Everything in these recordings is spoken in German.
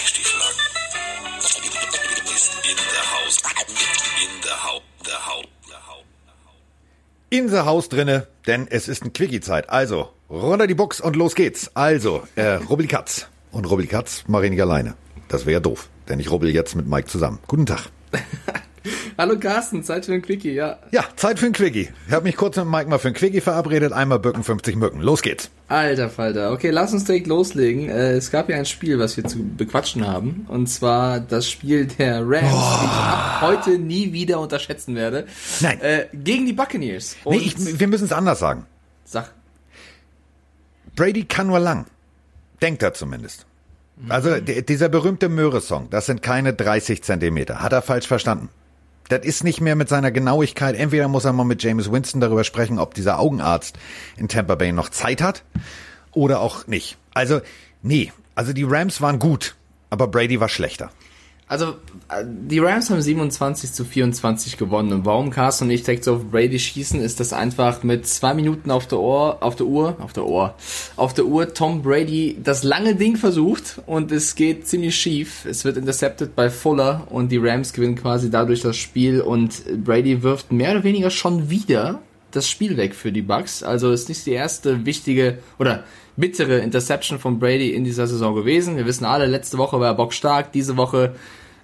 Weichstieflagen. Ist in the house. In the house. The house. The house. In the Haus drinne, denn es ist ein Quickie-Zeit. Also, runter die Box und los geht's. Also, äh, Rubbel Katz. Und Rubbel Katz mache ich nicht alleine. Das wäre ja doof, denn ich rubbel jetzt mit Mike zusammen. Guten Tag. Hallo Carsten, Zeit für ein Quickie, ja. Ja, Zeit für ein Quickie. Ich habe mich kurz mit Mike mal für ein Quickie verabredet. Einmal bücken, 50 Mücken. Los geht's. Alter Falter. Okay, lass uns direkt loslegen. Äh, es gab ja ein Spiel, was wir zu bequatschen haben. Und zwar das Spiel der Rams, die ich ab heute nie wieder unterschätzen werde. Nein. Äh, gegen die Buccaneers. Und Nee, ich, wir müssen es anders sagen. sag, Brady kann nur lang. Denkt er zumindest. Also d- dieser berühmte Möhre-Song, das sind keine 30 Zentimeter. Hat er falsch verstanden. Das ist nicht mehr mit seiner Genauigkeit. Entweder muss er mal mit James Winston darüber sprechen, ob dieser Augenarzt in Tampa Bay noch Zeit hat oder auch nicht. Also, nee. Also die Rams waren gut, aber Brady war schlechter. Also, äh, die Rams haben 27 zu 24 gewonnen. Und warum Carsten und ich direkt so auf Brady schießen, ist das einfach mit zwei Minuten auf der Ohr, auf der Uhr, auf der Ohr, auf der Uhr Tom Brady das lange Ding versucht und es geht ziemlich schief. Es wird intercepted bei Fuller und die Rams gewinnen quasi dadurch das Spiel und Brady wirft mehr oder weniger schon wieder das Spiel weg für die Bucks. Also ist nicht die erste wichtige oder bittere Interception von Brady in dieser Saison gewesen. Wir wissen alle, letzte Woche war er bockstark, diese Woche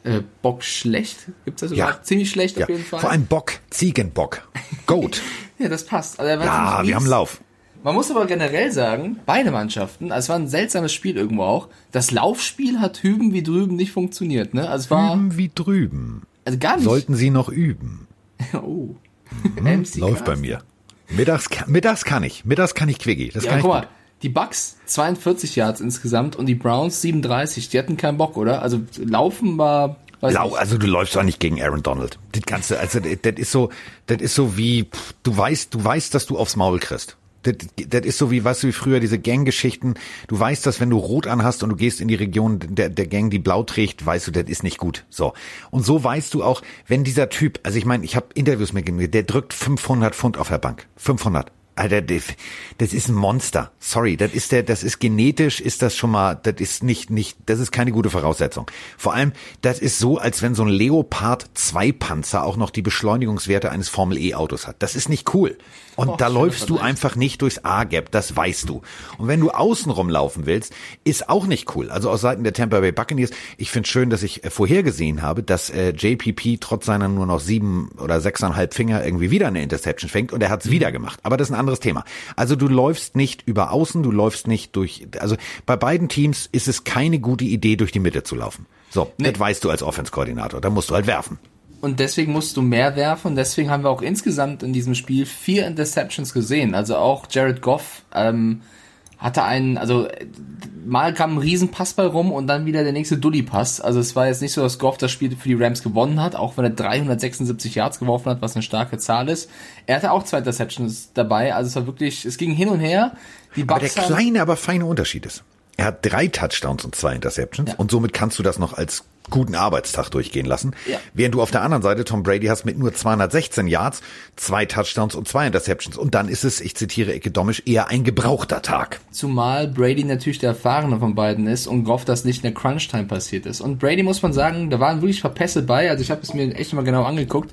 äh, Bock schlecht. Gibt's das Ja. überhaupt? Ziemlich schlecht Ja, auf jeden Fall. vor allem Bock, Ziegenbock, Goat. ja, das passt. Also ja, wir haben. Lauf. Man muss aber generell sagen, beide Mannschaften, also es war ein seltsames Spiel irgendwo auch. Das Laufspiel hat hüben wie drüben nicht funktioniert, ne? Also es war Üben wie drüben. also gar nicht. Sollten Sie noch üben. oh. MC Läuft bei mir. Mittags, mittags kann ich. Mittags kann ich Quickie. Das Ja, kann guck ich mal, gut. Die Bucks 42 Yards insgesamt und die Browns 37. Die hatten keinen Bock, oder? Also laufen war weiß Lau, also du läufst auch nicht gegen Aaron Donald. Das kannst du, also das das ist so, das ist so wie, pff, du weißt, du weißt, dass du aufs Maul kriegst. Das, das ist so wie, weißt du, wie früher diese Gang-Geschichten. Du weißt, dass wenn du rot anhast und du gehst in die Region der, der Gang, die blau trägt, weißt du, das ist nicht gut. So. Und so weißt du auch, wenn dieser Typ, also ich meine, ich habe Interviews mit ihm, der drückt 500 Pfund auf der Bank. 500. Alter, das ist ein Monster. Sorry, das ist der, das ist genetisch, ist das schon mal, das ist nicht, nicht, das ist keine gute Voraussetzung. Vor allem, das ist so, als wenn so ein Leopard 2 Panzer auch noch die Beschleunigungswerte eines Formel E Autos hat. Das ist nicht cool. Und Och, da läufst du einfach nicht durchs A-Gap, das weißt du. Und wenn du außenrum laufen willst, ist auch nicht cool. Also aus Seiten der Tampa Bay Buccaneers, ich finde schön, dass ich äh, vorhergesehen habe, dass äh, JPP trotz seiner nur noch sieben oder sechseinhalb Finger irgendwie wieder eine Interception fängt und er hat's wieder gemacht. Aber das ist ein anderes Thema. Also du läufst nicht über außen, du läufst nicht durch, also bei beiden Teams ist es keine gute Idee, durch die Mitte zu laufen. So, das weißt du als Offense-Koordinator. Da musst du halt werfen. Und deswegen musst du mehr werfen. Und deswegen haben wir auch insgesamt in diesem Spiel vier Interceptions gesehen. Also auch Jared Goff ähm, hatte einen, also mal kam ein Riesenpass bei rum und dann wieder der nächste Dulli-Pass. Also es war jetzt nicht so, dass Goff das Spiel für die Rams gewonnen hat, auch wenn er 376 Yards geworfen hat, was eine starke Zahl ist. Er hatte auch zwei Interceptions dabei. Also es war wirklich, es ging hin und her. Die Aber der kleine, aber feine Unterschied ist, er hat drei Touchdowns und zwei Interceptions Ja. und somit kannst du das noch als guten Arbeitstag durchgehen lassen. Ja. Während du auf der anderen Seite Tom Brady hast mit nur 216 Yards, zwei Touchdowns und zwei Interceptions. Und dann ist es, ich zitiere Icke Domisch, eher ein gebrauchter Tag. Zumal Brady natürlich der Erfahrene von beiden ist und Goff das nicht in der Crunch-Time passiert ist. Und Brady muss man sagen, da waren wirklich Verpässe bei. Also ich habe es mir echt mal genau angeguckt.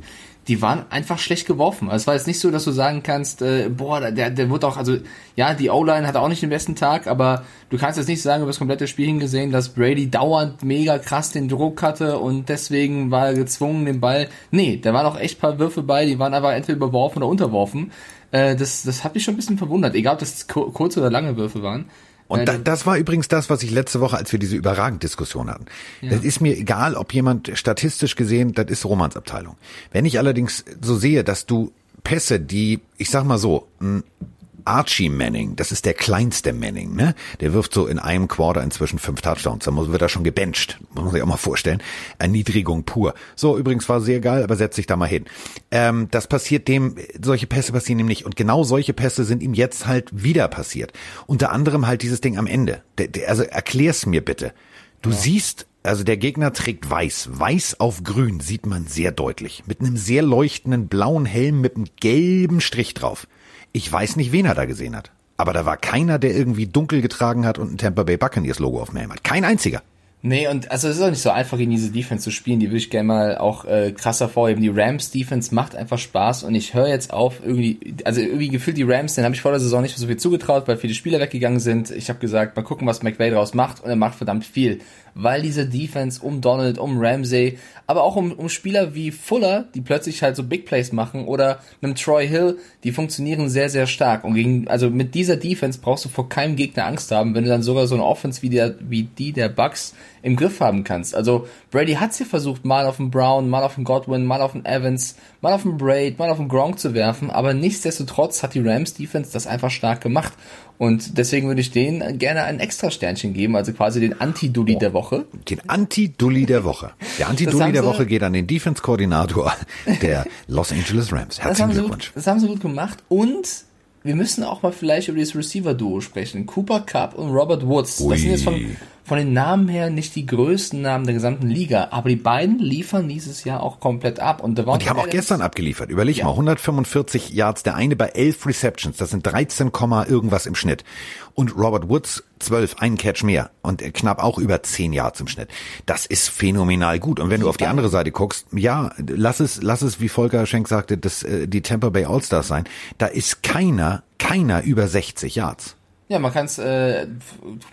Die waren einfach schlecht geworfen. Also es war jetzt nicht so, dass du sagen kannst, äh, boah, der, der wird auch, also ja, die O-Line hatte auch nicht den besten Tag, aber du kannst jetzt nicht sagen, über das komplette Spiel hingesehen, dass Brady dauernd mega krass den Druck hatte und deswegen war er gezwungen, den Ball. Nee, da waren auch echt paar Würfe bei, die waren einfach entweder überworfen oder unterworfen. Äh, das, das hat mich schon ein bisschen verwundert, egal ob das kur- kurze oder lange Würfe waren. Und da, das war übrigens das, was ich letzte Woche, als wir diese überragend Diskussion hatten. Das ist mir egal, ob jemand statistisch gesehen, das ist Romans Abteilung. Wenn ich allerdings so sehe, dass du Pässe, die, ich sag mal so, Archie Manning, das ist der kleinste Manning, ne? Der wirft so in einem Quarter inzwischen fünf Touchdowns. Da muss, wird er schon gebencht. Muss man sich auch mal vorstellen. Erniedrigung pur. So, übrigens war sehr geil, aber setz dich da mal hin. Ähm, das passiert dem, solche Pässe passieren ihm nicht. Und genau solche Pässe sind ihm jetzt halt wieder passiert. Unter anderem halt dieses Ding am Ende. Der, der, also erklär's mir bitte. Du siehst, also der Gegner trägt weiß. Weiß auf grün sieht man sehr deutlich. Mit einem sehr leuchtenden blauen Helm mit einem gelben Strich drauf. Ich weiß nicht, wen er da gesehen hat. Aber da war keiner, der irgendwie dunkel getragen hat und ein Tampa Bay Buccaneers Logo auf dem Helm hat. Kein einziger. Nee, und also es ist auch nicht so einfach, gegen diese Defense zu spielen. Die würde ich gerne mal auch äh, krasser vorheben. Die Rams Defense macht einfach Spaß und ich höre jetzt auf, irgendwie, also irgendwie gefühlt die Rams, den habe ich vor der Saison nicht so viel zugetraut, weil viele Spieler weggegangen sind. Ich habe gesagt, mal gucken, was McVay daraus macht und er macht verdammt viel. Weil diese Defense um Donald, um Ramsey, aber auch um, um Spieler wie Fuller, die plötzlich halt so Big Plays machen oder einem Troy Hill, die funktionieren sehr, sehr stark. Und gegen, also mit dieser Defense brauchst du vor keinem Gegner Angst haben, wenn du dann sogar so eine Offense wie, der, wie die der Bucks im Griff haben kannst. Also Brady hat's hier versucht, mal auf den Brown, mal auf den Godwin, mal auf den Evans, mal auf den Braid, mal auf den Gronk zu werfen, aber nichtsdestotrotz hat die Rams Defense das einfach stark gemacht. Und deswegen würde ich denen gerne ein extra Sternchen geben, also quasi den Anti-Dulli oh, der Woche. Den Anti-Dulli der Woche. Der Anti-Dulli der Woche geht an den Defense-Koordinator der Los Angeles Rams. Herzlichen Glückwunsch. Gut, das haben sie gut gemacht und wir müssen auch mal vielleicht über das Receiver-Duo sprechen. Cooper Cup und Robert Woods. Ui. Das sind jetzt von, von den Namen her nicht die größten Namen der gesamten Liga, aber die beiden liefern dieses Jahr auch komplett ab. Und, und die haben auch gestern abgeliefert. Überleg ja. mal, 145 Yards, der eine bei 11 Receptions, das sind 13, irgendwas im Schnitt. Und Robert Woods 12, einen Catch mehr und knapp auch über 10 Yards im Schnitt. Das ist phänomenal gut. Und wenn du auf die andere Seite guckst, ja, lass es, lass es, wie Volker Schenk sagte, das, äh, die Tampa Bay All-Stars sein. Da ist keiner, keiner über 60 Yards. Ja, man kann es, äh,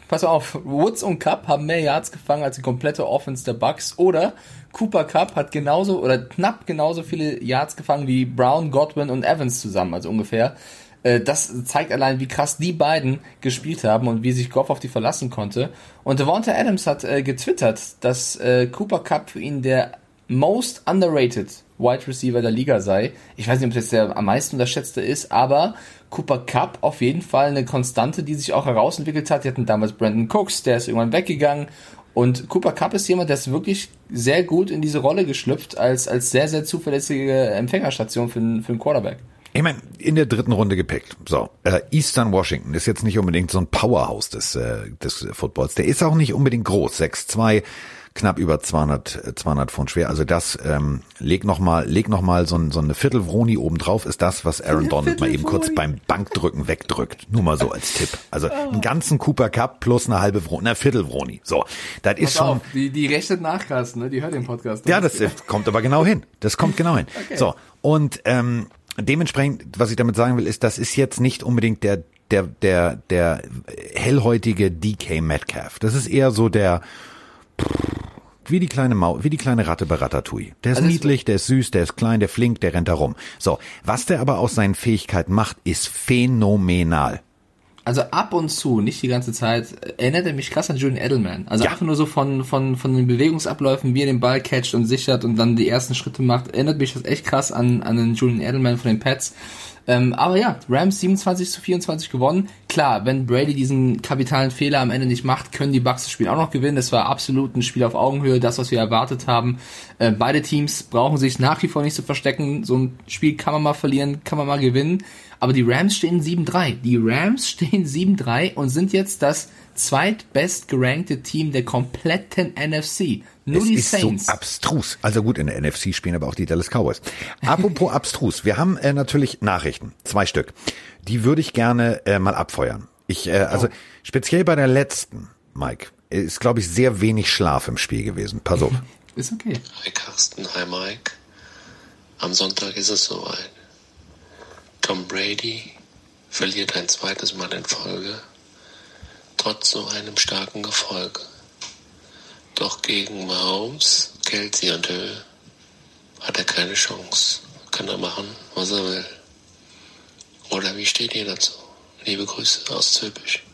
pass auf, Woods und Cup haben mehr Yards gefangen als die komplette Offense der Bucks oder Cooper Cup hat genauso oder knapp genauso viele Yards gefangen wie Brown, Godwin und Evans zusammen, also ungefähr. Äh, das zeigt allein, wie krass die beiden gespielt haben und wie sich Goff auf die verlassen konnte. Und Devonta Adams hat äh, getwittert, dass äh, Cooper Cup für ihn der most underrated Wide Receiver der Liga sei. Ich weiß nicht, ob das jetzt der am meisten unterschätzte ist, aber Cooper Cup auf jeden Fall eine Konstante, die sich auch herausentwickelt hat. Die hatten damals Brandon Cooks, der ist irgendwann weggegangen. Und Cooper Cup ist jemand, der ist wirklich sehr gut in diese Rolle geschlüpft, als, als sehr, sehr zuverlässige Empfängerstation für, für einen Quarterback. Ich meine, in der dritten Runde gepickt. So, äh, Eastern Washington ist jetzt nicht unbedingt so ein Powerhouse des, äh, des Footballs. Der ist auch nicht unbedingt groß. 6'2, knapp über 200, 200 Pfund schwer. Also das, ähm, leg noch mal, leg noch mal so, ein, so eine Viertelvroni oben drauf, ist das, was Aaron Donald mal eben kurz beim Bankdrücken wegdrückt. Nur mal so als Tipp. Also oh. einen ganzen Cooper Cup plus eine halbe Vroni, eine Viertelvroni. So, das ist schon. Auf, die, die rechnet Nachkasten, ne? Die hört den Podcast. Ja, das ist, kommt aber genau hin. Das kommt genau hin. Okay. So und ähm, dementsprechend, was ich damit sagen will, ist, das ist jetzt nicht unbedingt der der der der hellhäutige DK Metcalf. Das ist eher so der wie die kleine Mau, wie die kleine Ratte bei Ratatouille. Der ist also niedlich, der ist süß, der ist klein, der flink, der rennt herum. So, was der aber aus seinen Fähigkeiten macht, ist phänomenal. Also ab und zu, nicht die ganze Zeit, erinnert er mich krass an Julian Edelman. Also ja. einfach nur so von, von, von den Bewegungsabläufen, wie er den Ball catcht und sichert und dann die ersten Schritte macht, erinnert mich das echt krass an, an den Julian Edelman von den Pets. Ähm, aber ja, Rams 27 zu 24 gewonnen. Klar, wenn Brady diesen kapitalen Fehler am Ende nicht macht, können die Bucks das Spiel auch noch gewinnen. Das war absolut ein Spiel auf Augenhöhe, das, was wir erwartet haben. Äh, beide Teams brauchen sich nach wie vor nicht zu verstecken. So ein Spiel kann man mal verlieren, kann man mal gewinnen. Aber die Rams stehen 7-3. Die Rams stehen 7-3 und sind jetzt das zweitbest gerankte Team der kompletten NFC. Nur es die ist Saints. so abstrus. Also gut, in der NFC spielen aber auch die Dallas Cowboys. Apropos abstrus, wir haben äh, natürlich Nachrichten, zwei Stück. Die würde ich gerne äh, mal abfeuern. Ich, äh, also oh. speziell bei der letzten, Mike, ist glaube ich sehr wenig Schlaf im Spiel gewesen. Pass auf. ist okay. Hi Carsten, hi Mike. Am Sonntag ist es soweit. Tom Brady verliert ein zweites Mal in Folge, trotz so einem starken Erfolg. Doch gegen Mahomes, Kelsey und Hill hat er keine Chance. Kann er machen, was er will. Oder wie steht ihr dazu? Liebe Grüße aus Zülpich.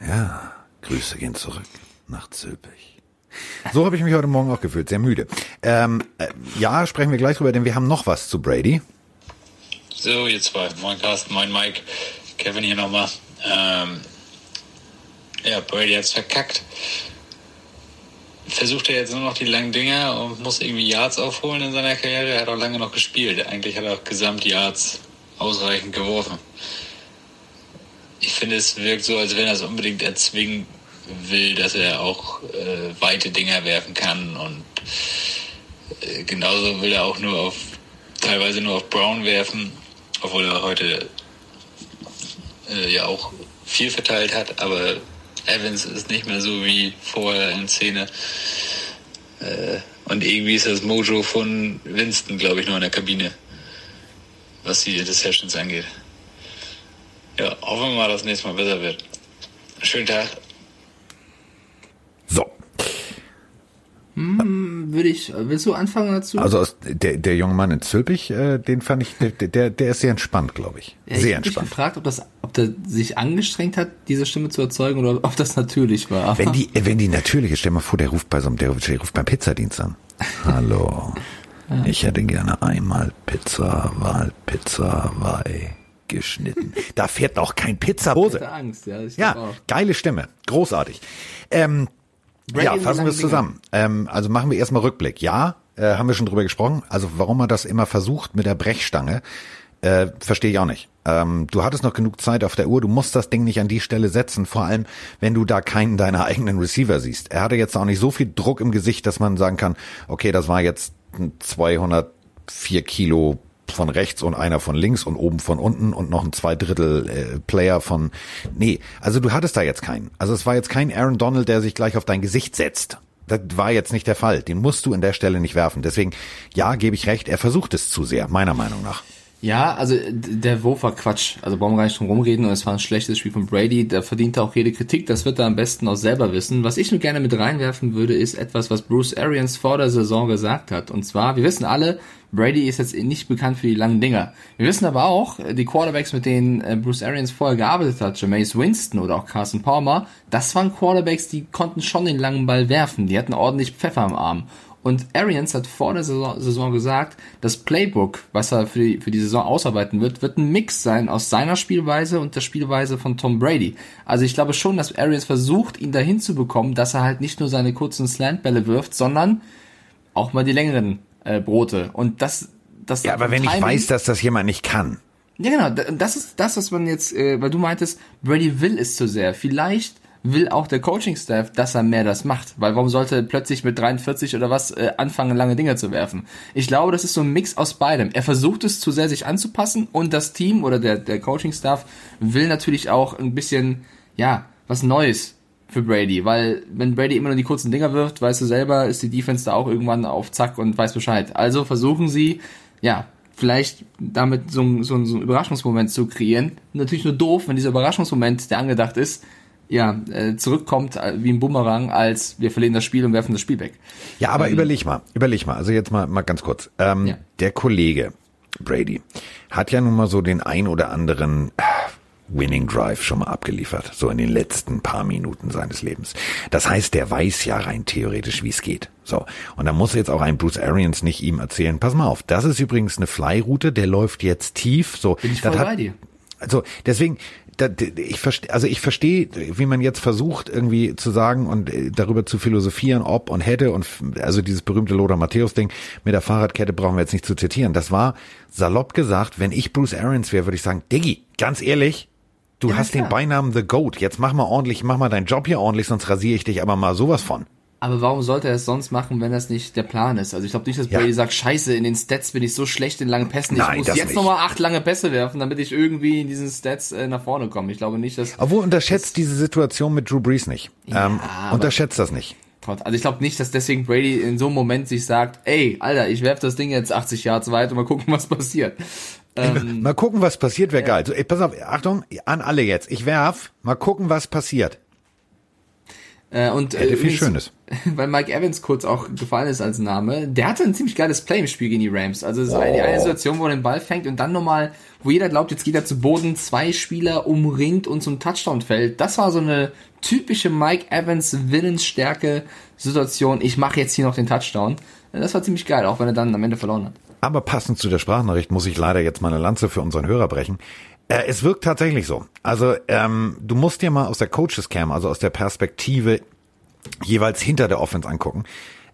Ja, Grüße gehen zurück nach Zülpich. So habe ich mich heute Morgen auch gefühlt, sehr müde. Ähm, äh, ja, sprechen wir gleich drüber, denn wir haben noch was zu Brady. So, ihr zwei. Moin Carsten, moin Mike. Kevin hier nochmal. Ähm, ja, Brady hat's verkackt versucht er jetzt nur noch die langen Dinger und muss irgendwie Yards aufholen in seiner Karriere. Er hat auch lange noch gespielt. Eigentlich hat er auch Gesamt-Yards ausreichend geworfen. Ich finde, es wirkt so, als wenn er es unbedingt erzwingen will, dass er auch äh, weite Dinger werfen kann und äh, genauso will er auch nur auf, teilweise nur auf Brown werfen, obwohl er heute äh, ja auch viel verteilt hat, aber Evans ist nicht mehr so wie vorher in Szene. Äh, und irgendwie ist das Mojo von Winston, glaube ich, noch in der Kabine, was die Sessions angeht. Ja, hoffen wir mal, dass das nächste Mal besser wird. Schönen Tag. So. Würde ich, willst du anfangen dazu? Also der, der junge Mann in Zülpich, äh, den fand ich, der, der, der ist sehr entspannt, glaube ich. Ja, ich Sehr entspannt. gefragt, ob das, ob der sich angestrengt hat, diese Stimme zu erzeugen oder ob das natürlich war. Wenn die, wenn die natürliche, stell mal vor, der ruft bei so einem, der, der ruft beim Pizzadienst an. Hallo. Ich hätte gerne einmal Pizza, weil Pizza Wei geschnitten. Da fährt noch kein ich Pizzabose. Angst, ja. Ich Ja, geile Stimme. Großartig. Ähm, ja, fassen wir es zusammen. Ähm, also machen wir erstmal Rückblick. Ja, äh, haben wir schon drüber gesprochen. Also warum er das immer versucht mit der Brechstange, äh, verstehe ich auch nicht. Ähm, du hattest noch genug Zeit auf der Uhr, du musst das Ding nicht an die Stelle setzen, vor allem wenn du da keinen deiner eigenen Receiver siehst. Er hatte jetzt auch nicht so viel Druck im Gesicht, dass man sagen kann, okay, das war jetzt ein 204 Kilo von rechts und einer von links und oben von unten und noch ein Zweidrittel äh, Player von nee, also du hattest da jetzt keinen. Also es war jetzt kein Aaron Donald, der sich gleich auf dein Gesicht setzt. Das war jetzt nicht der Fall. Den musst du in der Stelle nicht werfen. Deswegen, ja, gebe ich recht, er versucht es zu sehr, meiner Meinung nach. Ja, also d- der Wurf war Quatsch. Also brauchen wir gar nicht drum rumreden und es war ein schlechtes Spiel von Brady. Da verdient er auch jede Kritik. Das wird er am besten auch selber wissen. Was ich nur gerne mit reinwerfen würde, ist etwas, was Bruce Arians vor der Saison gesagt hat. Und zwar, wir wissen alle, Brady ist jetzt nicht bekannt für die langen Dinger. Wir wissen aber auch, die Quarterbacks, mit denen äh, Bruce Arians vorher gearbeitet hat, Jameis Winston oder auch Carson Palmer, das waren Quarterbacks, die konnten schon den langen Ball werfen. Die hatten ordentlich Pfeffer am Arm. Und Arians hat vor der Saison, Saison gesagt, das Playbook, was er für die, für die Saison ausarbeiten wird, wird ein Mix sein aus seiner Spielweise und der Spielweise von Tom Brady. Also ich glaube schon, dass Arians versucht, ihn dahin zu bekommen, dass er halt nicht nur seine kurzen Slantbälle wirft, sondern auch mal die längeren äh, Brote. Und das, das Ja, aber wenn ich Timing- weiß, dass das jemand nicht kann. ja, genau. Das ist das, was man jetzt, äh, weil du meintest, Brady will es zu sehr. Vielleicht will auch der Coaching-Staff, dass er mehr das macht. Weil warum sollte plötzlich mit 43 oder was äh, anfangen, lange Dinger zu werfen? Ich glaube, das ist so ein Mix aus beidem. Er versucht es zu sehr, sich anzupassen und das Team oder der, der Coaching-Staff will natürlich auch ein bisschen, ja, was Neues für Brady, weil wenn Brady immer nur die kurzen Dinger wirft, weißt du selber, ist die Defense da auch irgendwann auf Zack und weiß Bescheid. Also versuchen sie, ja, vielleicht damit so, ein- so, ein- so einen Überraschungsmoment zu kreieren. Natürlich nur doof, wenn dieser Überraschungsmoment, der angedacht ist, ja, äh, zurückkommt äh, wie ein Bumerang, als wir verlieren das Spiel und werfen das Spiel weg. Ja, aber überleg mal, überleg mal. Also jetzt mal, mal ganz kurz. Ähm, Ja. Der Kollege Brady hat ja nun mal so den ein oder anderen äh, Winning Drive schon mal abgeliefert, so in den letzten paar Minuten seines Lebens. Das heißt, der weiß ja rein theoretisch, wie es geht. So. Und da muss jetzt auch ein Bruce Arians nicht ihm erzählen, pass mal auf, das ist übrigens eine Fly-Route, der läuft jetzt tief, so. Bin ich voll hat- bei dir. also deswegen, ich verstehe, also ich verstehe, wie man jetzt versucht irgendwie zu sagen und äh, darüber zu philosophieren, ob und hätte und also dieses berühmte Lothar Matthäus Ding mit der Fahrradkette brauchen wir jetzt nicht zu zitieren. Das war salopp gesagt, wenn ich Bruce Arians wäre, würde ich sagen, Diggi, ganz ehrlich, du Ja, hast den klar. Beinamen The Goat. Jetzt mach mal ordentlich, mach mal deinen Job hier ordentlich, sonst rasiere ich dich aber mal sowas von. Aber warum sollte er es sonst machen, wenn das nicht der Plan ist? Also ich glaube nicht, dass Ja. Brady sagt, scheiße, in den Stats bin ich so schlecht in langen Pässen, ich Nein, muss das jetzt nochmal acht lange Pässe werfen, damit ich irgendwie in diesen Stats äh, nach vorne komme. Ich glaube nicht, dass... Obwohl unterschätzt diese Situation mit Drew Brees nicht. Ja, ähm, unterschätzt das nicht. Trotz- Also ich glaube nicht, dass deswegen Brady in so einem Moment sich sagt, ey, Alter, ich werf das Ding jetzt 80 Yards weit und mal gucken, was passiert. Ähm, Mal gucken, was passiert, wäre geil. So, ey, pass auf, Achtung, an alle jetzt. Ich werf, mal gucken, was passiert. Äh, und Hätte viel übrigens, Schönes. Weil Mike Evans kurz auch gefallen ist als Name, der hatte ein ziemlich geiles Play im Spiel gegen die Rams. Also es war die eine Situation, wo er den Ball fängt und dann nochmal, wo jeder glaubt, jetzt geht er zu Boden, zwei Spieler umringt und zum Touchdown fällt. Das war so eine typische Mike Evans Willensstärke Situation. Ich mache jetzt hier noch den Touchdown. Das war ziemlich geil, auch wenn er dann am Ende verloren hat. Aber passend zu der Sprachnachricht muss ich leider jetzt mal eine Lanze für unseren Hörer brechen. Äh, es wirkt tatsächlich so. Also ähm, du musst dir mal aus der Coaches Cam, also aus der Perspektive jeweils hinter der Offense angucken.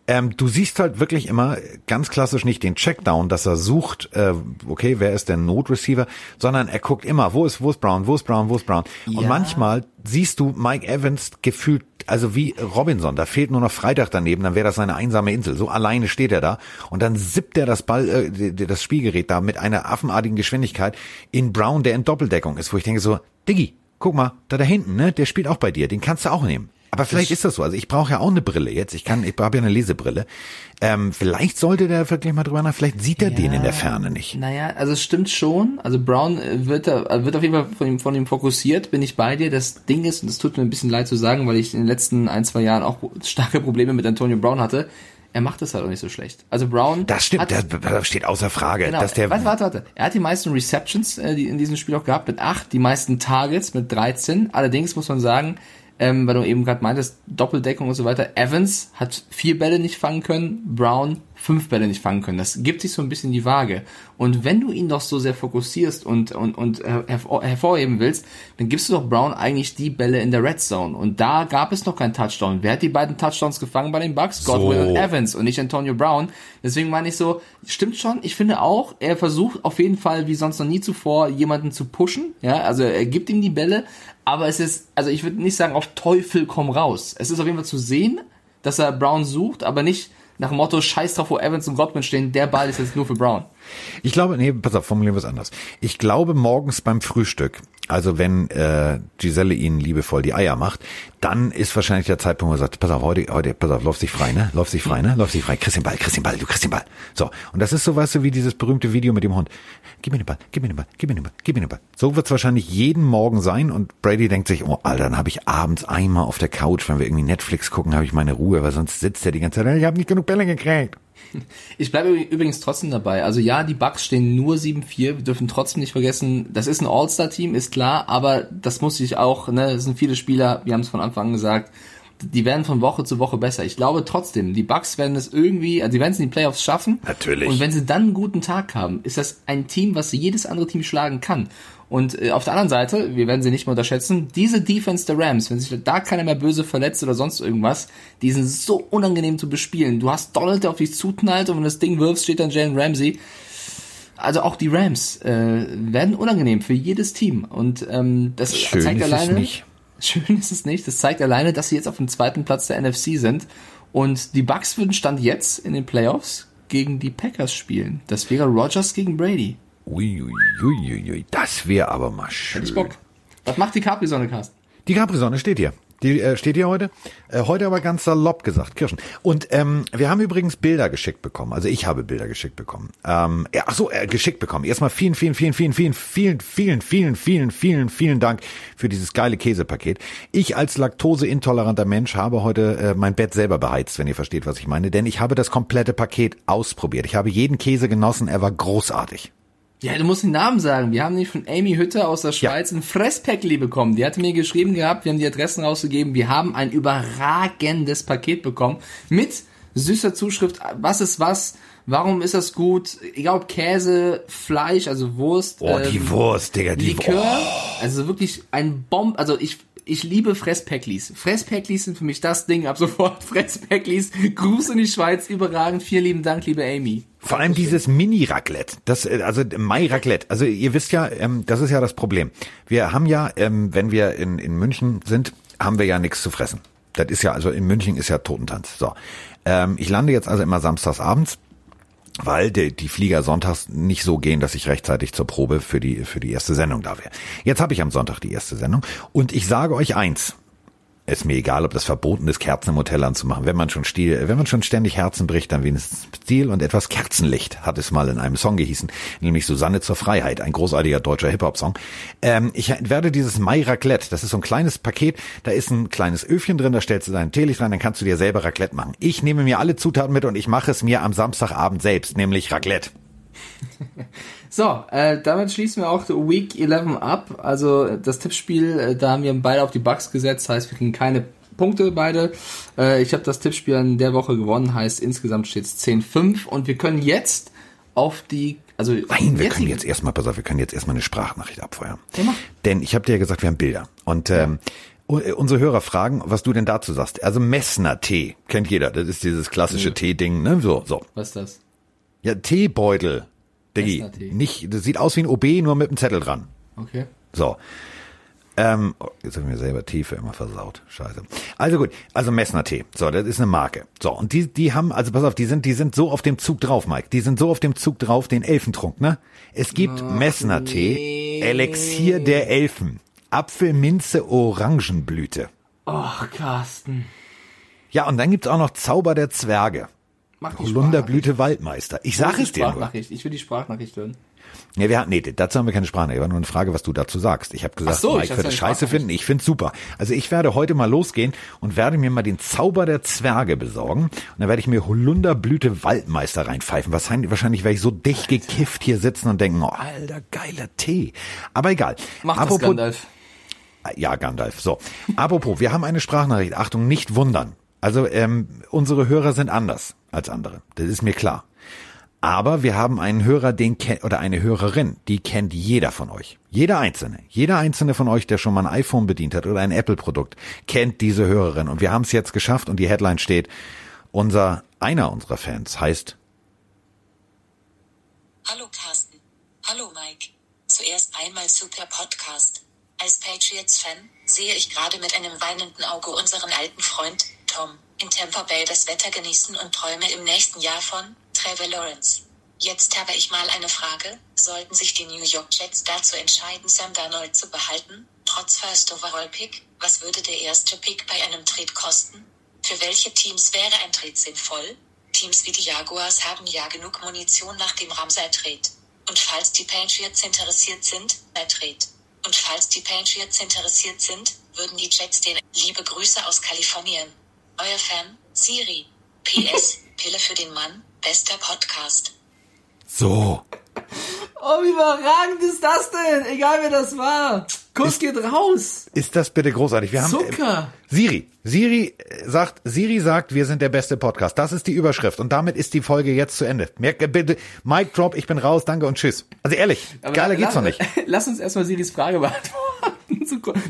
Ähm, du siehst halt wirklich immer ganz klassisch nicht den Checkdown, dass er sucht, äh, okay, wer ist der Notreceiver, sondern er guckt immer, wo ist, wo ist Brown, wo ist Brown, wo ist Brown. Und Ja. manchmal siehst du Mike Evans gefühlt, also wie Robinson, da fehlt nur noch Freitag daneben, dann wäre das seine einsame Insel. So alleine steht er da und dann sippt er das Ball, äh, das Spielgerät da mit einer affenartigen Geschwindigkeit in Brown, der in Doppeldeckung ist, wo ich denke so, Diggi, guck mal, da da hinten, ne, der spielt auch bei dir, den kannst du auch nehmen. Aber vielleicht ist das so. Also ich brauche ja auch eine Brille jetzt. Ich kann, ich habe ja eine Lesebrille. Ähm, vielleicht sollte der wirklich mal drüber nach. Vielleicht sieht er den in der Ferne nicht. Naja, also es stimmt schon. Also Brown äh, wird, da, äh, wird auf jeden Fall von ihm, von ihm fokussiert, bin ich bei dir. Das Ding ist, und das tut mir ein bisschen leid zu sagen, weil ich in den letzten ein, zwei Jahren auch starke Probleme mit Antonio Brown hatte. Er macht das halt auch nicht so schlecht. Also Brown. Das stimmt, hat, das, das steht außer Frage. Genau. Dass der, warte, warte, warte. Er hat die meisten Receptions äh, die in diesem Spiel auch gehabt mit acht, die meisten Targets mit 13. Allerdings muss man sagen, ähm, weil du eben gerade meintest, Doppeldeckung und so weiter. Evans hat vier Bälle nicht fangen können, Brown fünf Bälle nicht fangen können. Das gibt sich so ein bisschen die Waage. Und wenn du ihn doch so sehr fokussierst und, und, und hervor, hervorheben willst, dann gibst du doch Brown eigentlich die Bälle in der Red Zone. Und da gab es noch keinen Touchdown. Wer hat die beiden Touchdowns gefangen bei den Bucks? Godwin So. und Evans und nicht Antonio Brown. Deswegen meine ich so, stimmt schon. Ich finde auch, er versucht auf jeden Fall wie sonst noch nie zuvor jemanden zu pushen. Ja, also er gibt ihm die Bälle, aber es ist, also ich würde nicht sagen auf Teufel komm raus. Es ist auf jeden Fall zu sehen, dass er Brown sucht, aber nicht nach dem Motto Scheiß drauf, wo Evans und Godwin stehen. Der Ball ist jetzt nur für Brown. Ich glaube, nee, pass auf, formulieren wir es anders. Ich glaube, morgens beim Frühstück, also wenn äh, Giselle ihnen liebevoll die Eier macht, dann ist wahrscheinlich der Zeitpunkt, wo er sagt, pass auf, heute, heute, pass auf, lauf dich frei, ne? Lauf dich frei, ne? Lauf dich frei, kriegst den Ball, kriegst den Ball, du kriegst den Ball. So, und das ist so, weißt du, wie dieses berühmte Video mit dem Hund. Gib mir den Ball, gib mir den Ball, gib mir den Ball, gib mir den Ball. So wird's wahrscheinlich jeden Morgen sein und Brady denkt sich, oh, Alter, dann habe ich abends einmal auf der Couch, wenn wir irgendwie Netflix gucken, habe ich meine Ruhe, weil sonst sitzt er die ganze Zeit, ich habe nicht genug Bälle gekriegt. Ich bleibe übrigens trotzdem dabei. Also ja, die Bucks stehen nur 7-4. Wir dürfen trotzdem nicht vergessen, das ist ein All-Star-Team, ist klar, aber das muss ich auch, ne, es sind viele Spieler, wir haben es von Anfang an gesagt, die werden von Woche zu Woche besser. Ich glaube trotzdem, die Bucks werden es irgendwie, also die werden es in die Playoffs schaffen. Natürlich. Und wenn sie dann einen guten Tag haben, ist das ein Team, was jedes andere Team schlagen kann. Und äh, auf der anderen Seite, wir werden sie nicht mehr unterschätzen, diese Defense der Rams, wenn sich da keiner mehr böse verletzt oder sonst irgendwas, die sind so unangenehm zu bespielen. Du hast Donald, der auf dich zuknallt und wenn du das Ding wirfst, steht dann Jalen Ramsey. Also auch die Rams äh, werden unangenehm für jedes Team. Und ähm, das Schön zeigt ist es alleine. nicht. Schön ist es nicht. Das zeigt alleine, dass sie jetzt auf dem zweiten Platz der NFC sind. Und die Bucks würden Stand jetzt in den Playoffs gegen die Packers spielen. Das wäre Rogers gegen Brady. Uiuiuiui, das wäre aber mal schön. Hätte ich Bock. Was macht die Capri-Sonne, Carsten? Die Capri-Sonne steht hier. Die äh, steht hier heute. Äh, heute aber ganz salopp gesagt, Kirschen. Und ähm, wir haben übrigens Bilder geschickt bekommen. Also ich habe Bilder geschickt bekommen. Ähm, ja, ach so, äh, geschickt bekommen. Erstmal vielen, vielen, vielen, vielen, vielen, vielen, vielen, vielen, vielen, vielen, vielen Dank für dieses geile Käsepaket. Ich als laktoseintoleranter Mensch habe heute äh, mein Bett selber beheizt, wenn ihr versteht, was ich meine. Denn ich habe das komplette Paket ausprobiert. Ich habe jeden Käse genossen. Er war großartig. Ja, du musst den Namen sagen. Wir haben nämlich von Amy Hütter aus der Schweiz ein Fresspäckli bekommen. Die hatte mir geschrieben gehabt, wir haben die Adressen rausgegeben. Wir haben ein überragendes Paket bekommen mit süßer Zuschrift. Was ist was? Warum ist das gut? Egal ob Käse, Fleisch, also Wurst. Oh, die ähm, Wurst, Digga, die Likör. Wurst. Also wirklich ein Bomb. Also ich, ich liebe Fresspäcklis. Fresspäcklis sind für mich das Ding ab sofort. Fresspäcklis. Gruß in die Schweiz. Überragend. Vielen lieben Dank, liebe Amy. Vor allem dieses Mini-Raclette, das, äh, also Mai-Raclette. Also ihr wisst ja, ähm, das ist ja das Problem. Wir haben ja, ähm, wenn wir in, in München sind, haben wir ja nichts zu fressen. Das ist ja, also in München ist ja Totentanz. So, ähm, ich lande jetzt also immer samstags abends, weil die, die Flieger sonntags nicht so gehen, dass ich rechtzeitig zur Probe für die für die erste Sendung da wäre. Jetzt habe ich am Sonntag die erste Sendung und ich sage euch eins. Ist mir egal, ob das verboten ist, Kerzen im Hotel anzumachen. Wenn man schon Stil, wenn man schon ständig Herzen bricht, dann wenigstens Stil und etwas Kerzenlicht, hat es mal in einem Song gehießen, nämlich Susanne zur Freiheit, ein großartiger deutscher Hip-Hop-Song. Ähm, ich werde dieses Mai Raclette, das ist so ein kleines Paket, da ist ein kleines Öfchen drin, da stellst du dein Teelicht rein, dann kannst du dir selber Raclette machen. Ich nehme mir alle Zutaten mit und ich mache es mir am Samstagabend selbst, nämlich Raclette. So, äh, damit schließen wir auch Week 11 ab. Also das Tippspiel, äh, da haben wir beide auf die Bugs gesetzt, heißt wir kriegen keine Punkte beide. Äh, ich habe das Tippspiel in der Woche gewonnen, heißt insgesamt steht es 10-5 und wir können jetzt auf die also Nein, wir können jetzt erstmal, pass auf, wir können jetzt erstmal eine Sprachnachricht abfeuern. Ja. Denn ich habe dir ja gesagt, wir haben Bilder. Und ähm, u- unsere Hörer fragen, was du denn dazu sagst. Also Messner Tee, kennt jeder. Das ist dieses klassische Tee-Ding, ne? So, so. Was ist das? Ja, Teebeutel. Diggi. Tee. Nicht, das sieht aus wie ein OB, nur mit einem Zettel dran. Okay. So. Ähm, oh, jetzt habe ich mir selber Tee für immer versaut. Scheiße. Also gut, also Messner Tee. So, das ist eine Marke. So, und die, die haben, also pass auf, die sind, die sind so auf dem Zug drauf, Mike. Die sind so auf dem Zug drauf, den Elfentrunk, ne? Es gibt Messner Tee, Elixier der Elfen. Apfelminze Orangenblüte. Oh, Carsten. Ja, und dann gibt's auch noch Zauber der Zwerge. Mach Holunderblüte Waldmeister. Ich sag Sprachnachricht. es dir nur. Ich will die Sprachnachricht hören. Ja, wir nee, dazu haben wir keine Sprache. War nur eine Frage, was du dazu sagst. Ich habe gesagt, Ach so, ich Mike würde es scheiße finden. Ich find's super. Also ich werde heute mal losgehen und werde mir mal den Zauber der Zwerge besorgen. Und dann werde ich mir Holunderblüte Waldmeister reinpfeifen. Wahrscheinlich, wahrscheinlich werde ich so dicht gekifft hier sitzen und denken, oh, alter, geiler Tee. Aber egal. Mach das, Apropos- Gandalf. ja, Gandalf. So. Apropos, wir haben eine Sprachnachricht. Achtung, nicht wundern. Also ähm, unsere Hörer sind anders als andere. Das ist mir klar. Aber wir haben einen Hörer, den oder eine Hörerin, die kennt jeder von euch. Jeder einzelne. Jeder einzelne von euch, der schon mal ein iPhone bedient hat oder ein Apple-Produkt, kennt diese Hörerin. Und wir haben es jetzt geschafft und die Headline steht, unser, einer unserer Fans heißt Hallo Carsten. Hallo Mike. Zuerst einmal super Podcast. Als Patriots-Fan sehe ich gerade mit einem weinenden Auge unseren alten Freund, Tom, in Tampa Bay das Wetter genießen und träume im nächsten Jahr von Trevor Lawrence. Jetzt habe ich mal eine Frage. Sollten sich die New York Jets dazu entscheiden, Sam Darnold zu behalten, trotz First Overall Pick, was würde der erste Pick bei einem Trade kosten? Für welche Teams wäre ein Trade sinnvoll? Teams wie die Jaguars haben ja genug Munition nach dem Ramsey-Trade. Und falls die Patriots interessiert sind, ein Trade. Und falls die Patriots interessiert sind, würden die Jets den Liebe Grüße aus Kalifornien. Euer Fan, Siri. PS, Pille für den Mann, bester Podcast. so. Oh, wie überragend ist das denn? Egal wer das war. Kuss geht raus. Ist das bitte großartig? Wir haben Zucker. Siri, Siri äh, sagt, Siri sagt, wir sind der beste Podcast. Das ist die Überschrift und damit ist die Folge jetzt zu Ende. Äh, bitte, Mic Drop, ich bin raus, danke und tschüss. Also ehrlich, Aber geiler geht's noch nicht. Lass uns erstmal Siris Frage beantworten.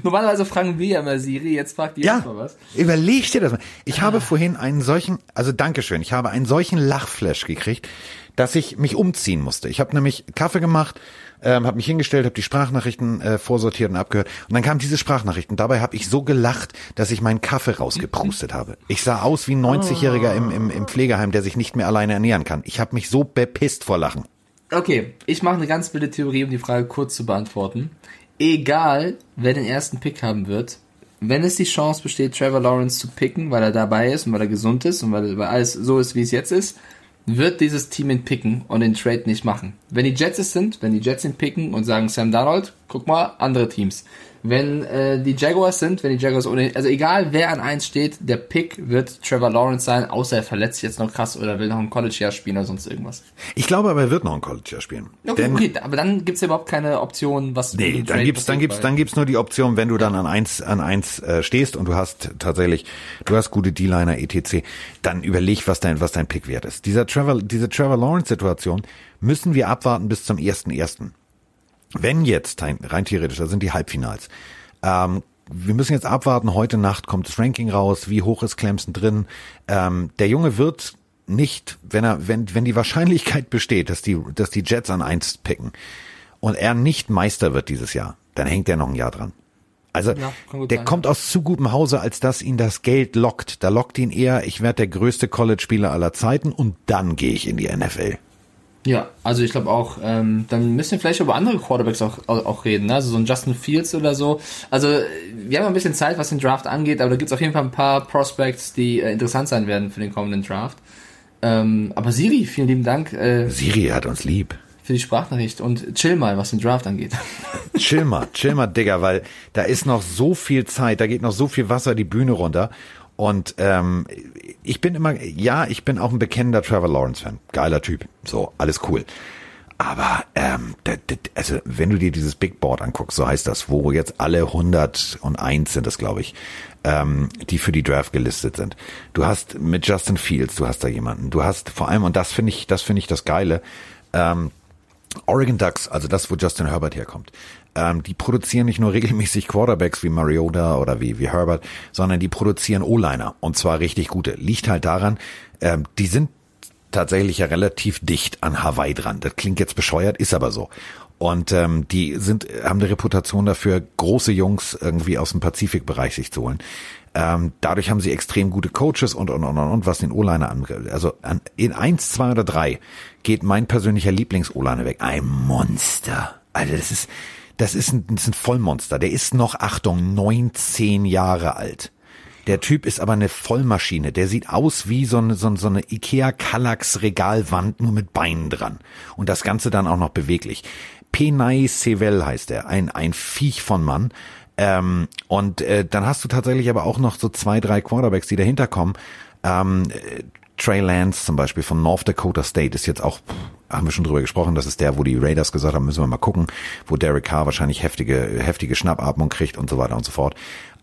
Normalerweise fragen wir ja immer Siri, jetzt fragt die Ja, erstmal was. überleg dir das mal. Ich habe vorhin einen solchen, also Dankeschön, ich habe einen solchen Lachflash gekriegt, dass ich mich umziehen musste. Ich habe nämlich Kaffee gemacht, ähm, habe mich hingestellt, habe die Sprachnachrichten äh, vorsortiert und abgehört. Und dann kam diese Sprachnachrichten. Dabei habe ich so gelacht, dass ich meinen Kaffee rausgeprustet habe. Ich sah aus wie ein 90-Jähriger im, im, im Pflegeheim, der sich nicht mehr alleine ernähren kann. Ich habe mich so bepisst vor Lachen. Okay, ich mache eine ganz wilde Theorie, um die Frage kurz zu beantworten. Egal, wer den ersten Pick haben wird, wenn es die Chance besteht, Trevor Lawrence zu picken, weil er dabei ist und weil er gesund ist und weil, weil alles so ist, wie es jetzt ist, wird dieses Team ihn picken und den Trade nicht machen. Wenn die Jets es sind, wenn die Jets ihn picken und sagen Sam Darnold, guck mal, andere Teams. Wenn äh, die Jaguars sind, wenn die Jaguars ohne, also egal wer an eins steht, der Pick wird Trevor Lawrence sein, außer er verletzt sich jetzt noch krass oder will noch ein College-Jahr spielen oder sonst irgendwas. Ich glaube aber, er wird noch ein College-Jahr spielen. Okay, Denn- okay, aber dann gibt's ja überhaupt keine Option, was Nee, dann gibt's, dann gibt's, dann gibt's nur die Option, wenn du dann an eins, an eins äh, stehst und du hast tatsächlich, du hast gute D-Liner etc. Dann überleg, was dein, was dein Pick wert ist. Dieser Trevor, diese Trevor Lawrence Situation müssen wir abwarten bis zum ersten ersten. Wenn jetzt rein, theoretisch, da sind die Halbfinals. Ähm, wir müssen jetzt abwarten. Heute Nacht kommt das Ranking raus. Wie hoch ist Clemson drin? Ähm, der Junge wird nicht, wenn er, wenn, wenn die Wahrscheinlichkeit besteht, dass die, dass die Jets an eins picken und er nicht Meister wird dieses Jahr, dann hängt er noch ein Jahr dran. Also Ja, der sein, kommt aus zu gutem Hause, als dass ihn das Geld lockt. Da lockt ihn eher, ich werde der größte College-Spieler aller Zeiten und dann gehe ich in die NFL. Ja, also ich glaube auch, ähm, dann müssen wir vielleicht über andere Quarterbacks auch, auch, auch reden, ne? also so ein Justin Fields oder so. Also wir haben ein bisschen Zeit, was den Draft angeht, aber da gibt's auf jeden Fall ein paar Prospects, die äh, interessant sein werden für den kommenden Draft. Ähm, aber Siri, vielen lieben Dank äh, Siri hat uns lieb. für die Sprachnachricht und chill mal, was den Draft angeht. Chill mal, chill mal, Digga, weil da ist noch so viel Zeit, da geht noch so viel Wasser die Bühne runter. Und ähm, ich bin immer, ja, ich bin auch ein bekennender Trevor Lawrence-Fan. Geiler Typ. So, alles cool. Aber ähm, also wenn du dir dieses Big Board anguckst, so heißt das, wo jetzt alle 101 sind es, glaube ich, ähm, die für die Draft gelistet sind. Du hast mit Justin Fields, du hast da jemanden. Du hast vor allem, und das finde ich, das finde ich das Geile, ähm, Oregon Ducks, also das, wo Justin Herbert herkommt, ähm, die produzieren nicht nur regelmäßig Quarterbacks wie Mariota oder wie, wie Herbert, sondern die produzieren O-Liner und zwar richtig gute. Liegt halt daran, ähm, die sind tatsächlich ja relativ dicht an Hawaii dran. Das klingt jetzt bescheuert, ist aber so. Und ähm, die sind, haben eine Reputation dafür, große Jungs irgendwie aus dem Pazifikbereich sich zu holen. Ähm, dadurch haben sie extrem gute Coaches und und und und, und was den O-Liner angeht. Also an, in eins, zwei oder drei geht mein persönlicher Lieblings-O-Liner weg. Ein Monster. Also das ist, Das ist ein, das ist ein Vollmonster. Der ist noch, Achtung, 19 Jahre alt. Der Typ ist aber eine Vollmaschine. Der sieht aus wie so eine, so so eine Ikea Kallax Regalwand nur mit Beinen dran. Und das Ganze dann auch noch beweglich. Penai Sevel heißt er. Ein, ein Viech von Mann. Ähm, und äh, dann hast du tatsächlich aber auch noch so zwei, drei Quarterbacks, die dahinter kommen. Ähm, äh, Trey Lance zum Beispiel von North Dakota State ist jetzt auch, haben wir schon drüber gesprochen, das ist der, wo die Raiders gesagt haben, müssen wir mal gucken, wo Derek Carr wahrscheinlich heftige, heftige Schnappatmung kriegt und so weiter und so fort.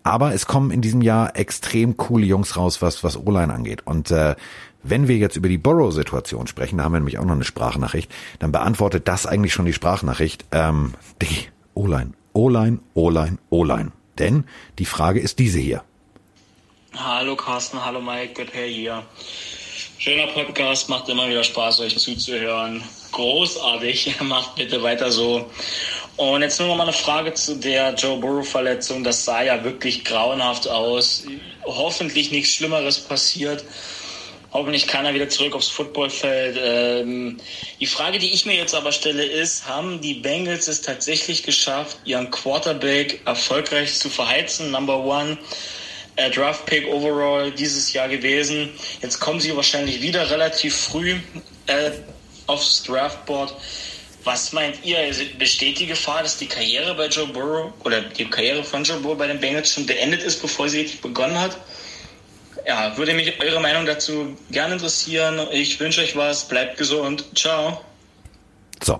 Aber es kommen in diesem Jahr extrem coole Jungs raus, was, was O-Line angeht. Und äh, wenn wir jetzt über die Burrow-Situation sprechen, da haben wir nämlich auch noch eine Sprachnachricht, dann beantwortet das eigentlich schon die Sprachnachricht. Ähm, die O-Line, O-Line, O-Line, O-Line. Denn die Frage ist diese hier. Hallo Carsten, hallo Mike, Good Hair hier. Schöner Podcast, macht immer wieder Spaß, euch zuzuhören. Großartig, macht bitte weiter so. Und jetzt nur noch mal eine Frage zu der Joe Burrow-Verletzung. Das sah ja wirklich grauenhaft aus. Hoffentlich nichts Schlimmeres passiert. Hoffentlich kann er wieder zurück aufs Footballfeld. Ähm, die Frage, die ich mir jetzt aber stelle, ist, haben die Bengals es tatsächlich geschafft, ihren Quarterback erfolgreich zu verheizen? Number one äh, Draft Pick overall dieses Jahr gewesen. Jetzt kommen sie wahrscheinlich wieder relativ früh äh, aufs Draftboard. Was meint ihr? Also besteht die Gefahr, dass die Karriere bei Joe Burrow oder die Karriere von Joe Burrow bei den Bengals schon beendet ist, bevor sie richtig begonnen hat? Ja, würde mich eure Meinung dazu gerne interessieren. Ich wünsche euch was. Bleibt gesund. Ciao. So.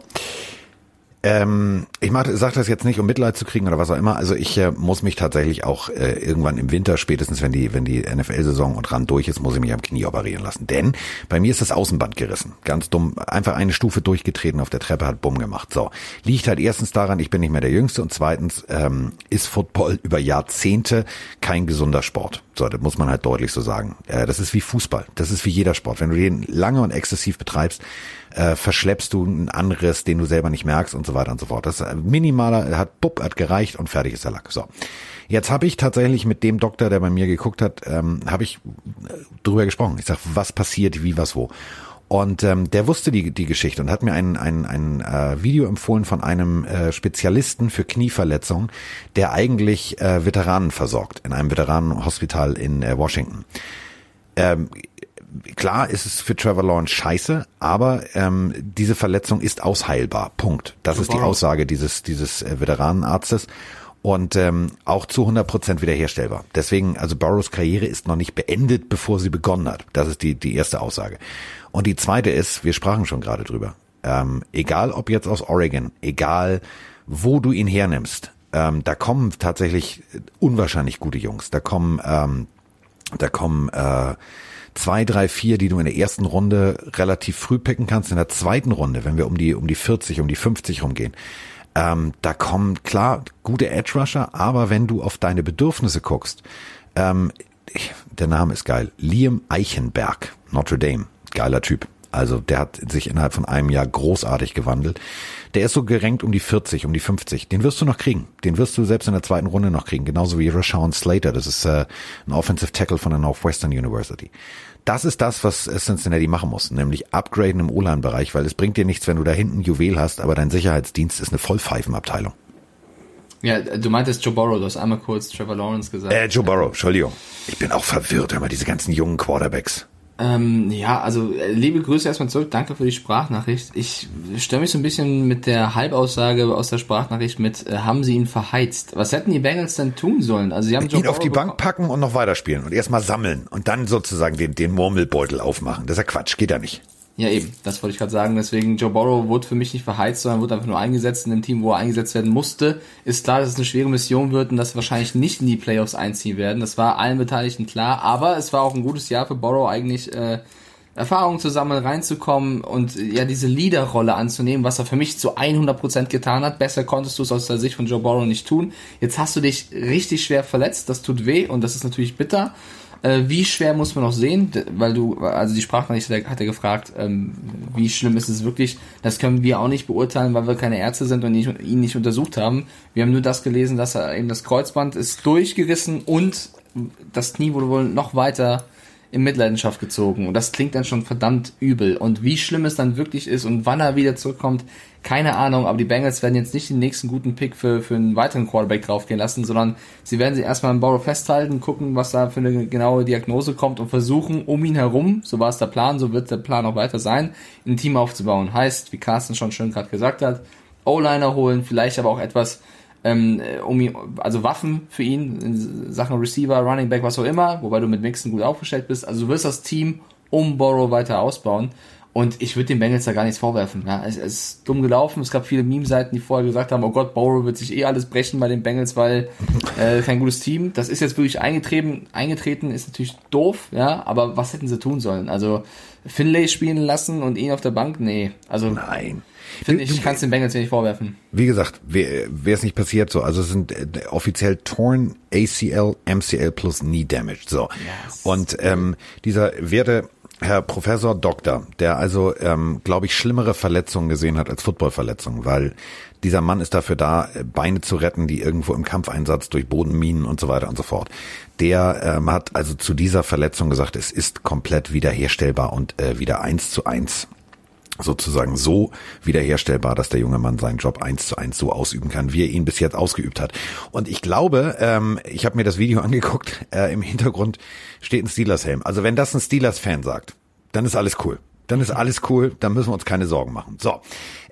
Ähm, ich sage das jetzt nicht, um Mitleid zu kriegen oder was auch immer. Also ich äh, muss mich tatsächlich auch äh, irgendwann im Winter, spätestens wenn die, wenn die NFL-Saison und ran durch ist, muss ich mich am Knie operieren lassen. Denn bei mir ist das Außenband gerissen. Ganz dumm. Einfach eine Stufe durchgetreten auf der Treppe, hat Bumm gemacht. So. Liegt halt erstens daran, ich bin nicht mehr der Jüngste und zweitens ähm, ist Football über Jahrzehnte kein gesunder Sport. So, das muss man halt deutlich so sagen. Äh, das ist wie Fußball. Das ist wie jeder Sport. Wenn du den lange und exzessiv betreibst, äh, verschleppst du einen Anriss, den du selber nicht merkst und so weiter und so fort. Das ist minimaler, hat bupp, hat gereicht und fertig ist der Lack. So. Jetzt habe ich tatsächlich mit dem Doktor, der bei mir geguckt hat, ähm, habe ich äh, drüber gesprochen. Ich sag, was passiert, wie, was, wo. Und ähm, der wusste die, die Geschichte und hat mir ein, ein, ein äh, Video empfohlen von einem äh, Spezialisten für Knieverletzungen, der eigentlich äh, Veteranen versorgt in einem Veteranenhospital in äh, Washington. Ähm, klar ist es für Trevor Lawrence scheiße, aber ähm, diese Verletzung ist ausheilbar. Punkt. Das ist die Aussage dieses, dieses äh, Veteranenarztes und ähm, auch zu 100 Prozent wiederherstellbar. Deswegen, also Burrows Karriere ist noch nicht beendet, bevor sie begonnen hat. Das ist die, die erste Aussage. Und die zweite ist, wir sprachen schon gerade drüber, ähm, egal ob jetzt aus Oregon, egal wo du ihn hernimmst, ähm, da kommen tatsächlich unwahrscheinlich gute Jungs. Da kommen, ähm, da kommen äh, zwei, drei, vier, die du in der ersten Runde relativ früh picken kannst. In der zweiten Runde, wenn wir um die, um die 40, um die 50 rumgehen, ähm, da kommen klar gute Edge Rusher, aber wenn du auf deine Bedürfnisse guckst, ähm, der Name ist geil, Liam Eichenberg, Notre Dame, geiler Typ. Also der hat sich innerhalb von einem Jahr großartig gewandelt. Der ist so gerenkt um die 40, um die 50. Den wirst du noch kriegen. Den wirst du selbst in der zweiten Runde noch kriegen. Genauso wie Rashawn Slater. Das ist äh, ein Offensive Tackle von der Northwestern University. Das ist das, was Cincinnati machen muss, nämlich upgraden im O-Line-Bereich, weil es bringt dir nichts, wenn du da hinten Juwel hast, aber dein Sicherheitsdienst ist eine Vollpfeifenabteilung. Ja, du meintest Joe Burrow, du hast einmal kurz Trevor Lawrence gesagt. Äh, Joe Burrow, Entschuldigung. Ich bin auch verwirrt, immer diese ganzen jungen Quarterbacks. Ähm, ja, also äh, liebe Grüße erstmal zurück. Danke für die Sprachnachricht. Ich stelle mich so ein bisschen mit der Halbaussage aus der Sprachnachricht mit, äh, haben sie ihn verheizt? Was hätten die Bengals denn tun sollen? Also sie haben ihn auf die Bank packen und noch weiterspielen und erstmal sammeln und dann sozusagen den, den Murmelbeutel aufmachen. Das ist ja Quatsch, geht ja nicht. Ja, eben, das wollte ich gerade sagen. Deswegen, Joe Burrow wurde für mich nicht verheizt, sondern wurde einfach nur eingesetzt in dem Team, wo er eingesetzt werden musste. Ist klar, dass es eine schwere Mission wird und dass wir wahrscheinlich nicht in die Playoffs einziehen werden. Das war allen Beteiligten klar. Aber es war auch ein gutes Jahr für Burrow eigentlich, äh, Erfahrungen zu sammeln, reinzukommen und ja diese Leaderrolle anzunehmen, was er für mich zu 100% getan hat. Besser konntest du es aus der Sicht von Joe Burrow nicht tun. Jetzt hast du dich richtig schwer verletzt, das tut weh und das ist natürlich bitter. Äh, wie schwer muss man noch sehen? Weil du, also die Sprachnachricht hat er gefragt, ähm, wie schlimm ist es wirklich? Das können wir auch nicht beurteilen, weil wir keine Ärzte sind und ihn nicht untersucht haben. Wir haben nur das gelesen, dass er eben das Kreuzband ist durchgerissen und das Knie wurde wohl noch weiter in Mitleidenschaft gezogen. Und das klingt dann schon verdammt übel. Und wie schlimm es dann wirklich ist und wann er wieder zurückkommt, keine Ahnung. Aber die Bengals werden jetzt nicht den nächsten guten Pick für, für einen weiteren Quarterback draufgehen lassen, sondern sie werden sie erstmal im Borrow festhalten, gucken, was da für eine genaue Diagnose kommt und versuchen, um ihn herum, so war es der Plan, so wird der Plan auch weiter sein, ein Team aufzubauen. Heißt, wie Carsten schon schön gerade gesagt hat, O-Liner holen, vielleicht aber auch etwas ähm, um ihn, also Waffen für ihn in Sachen Receiver, Running Back, was auch immer, wobei du mit Mixon gut aufgestellt bist. Also du wirst das Team um Borrow weiter ausbauen. Und ich würde den Bengals da gar nichts vorwerfen. Ja, es, es ist dumm gelaufen. Es gab viele Meme-Seiten, die vorher gesagt haben, oh Gott, Borrow wird sich eh alles brechen bei den Bengals, weil äh, kein gutes Team. Das ist jetzt wirklich eingetreten. Eingetreten ist natürlich doof, ja, aber was hätten sie tun sollen? Also Finlay spielen lassen und ihn auf der Bank? Nee. Also Nein. Finde ich, kann es den Bengals nicht vorwerfen. Wie gesagt, wäre es nicht passiert so. Also es sind äh, offiziell torn ACL, MCL plus Knee Damage. So. Yes. Und ähm, dieser werte Herr Professor Doktor, der also, ähm, glaube ich, schlimmere Verletzungen gesehen hat als Footballverletzungen, weil dieser Mann ist dafür da, äh, Beine zu retten, die irgendwo im Kampfeinsatz durch Bodenminen und so weiter und so fort. Der ähm, hat also zu dieser Verletzung gesagt, es ist komplett wiederherstellbar und äh, wieder eins zu eins sozusagen so wiederherstellbar, dass der junge Mann seinen Job eins zu eins so ausüben kann, wie er ihn bis jetzt ausgeübt hat. Und ich glaube, ähm, ich habe mir das Video angeguckt, äh, im Hintergrund steht ein Steelers-Helm. Also wenn das ein Steelers-Fan sagt, dann ist alles cool. Dann ist alles cool, dann müssen wir uns keine Sorgen machen. So,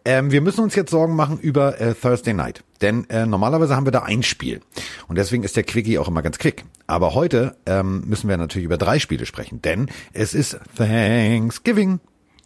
ähm, wir müssen uns jetzt Sorgen machen über äh, Thursday Night. Denn äh, normalerweise haben wir da ein Spiel. Und deswegen ist der Quickie auch immer ganz quick. Aber heute ähm, müssen wir natürlich über drei Spiele sprechen. Denn es ist Thanksgiving.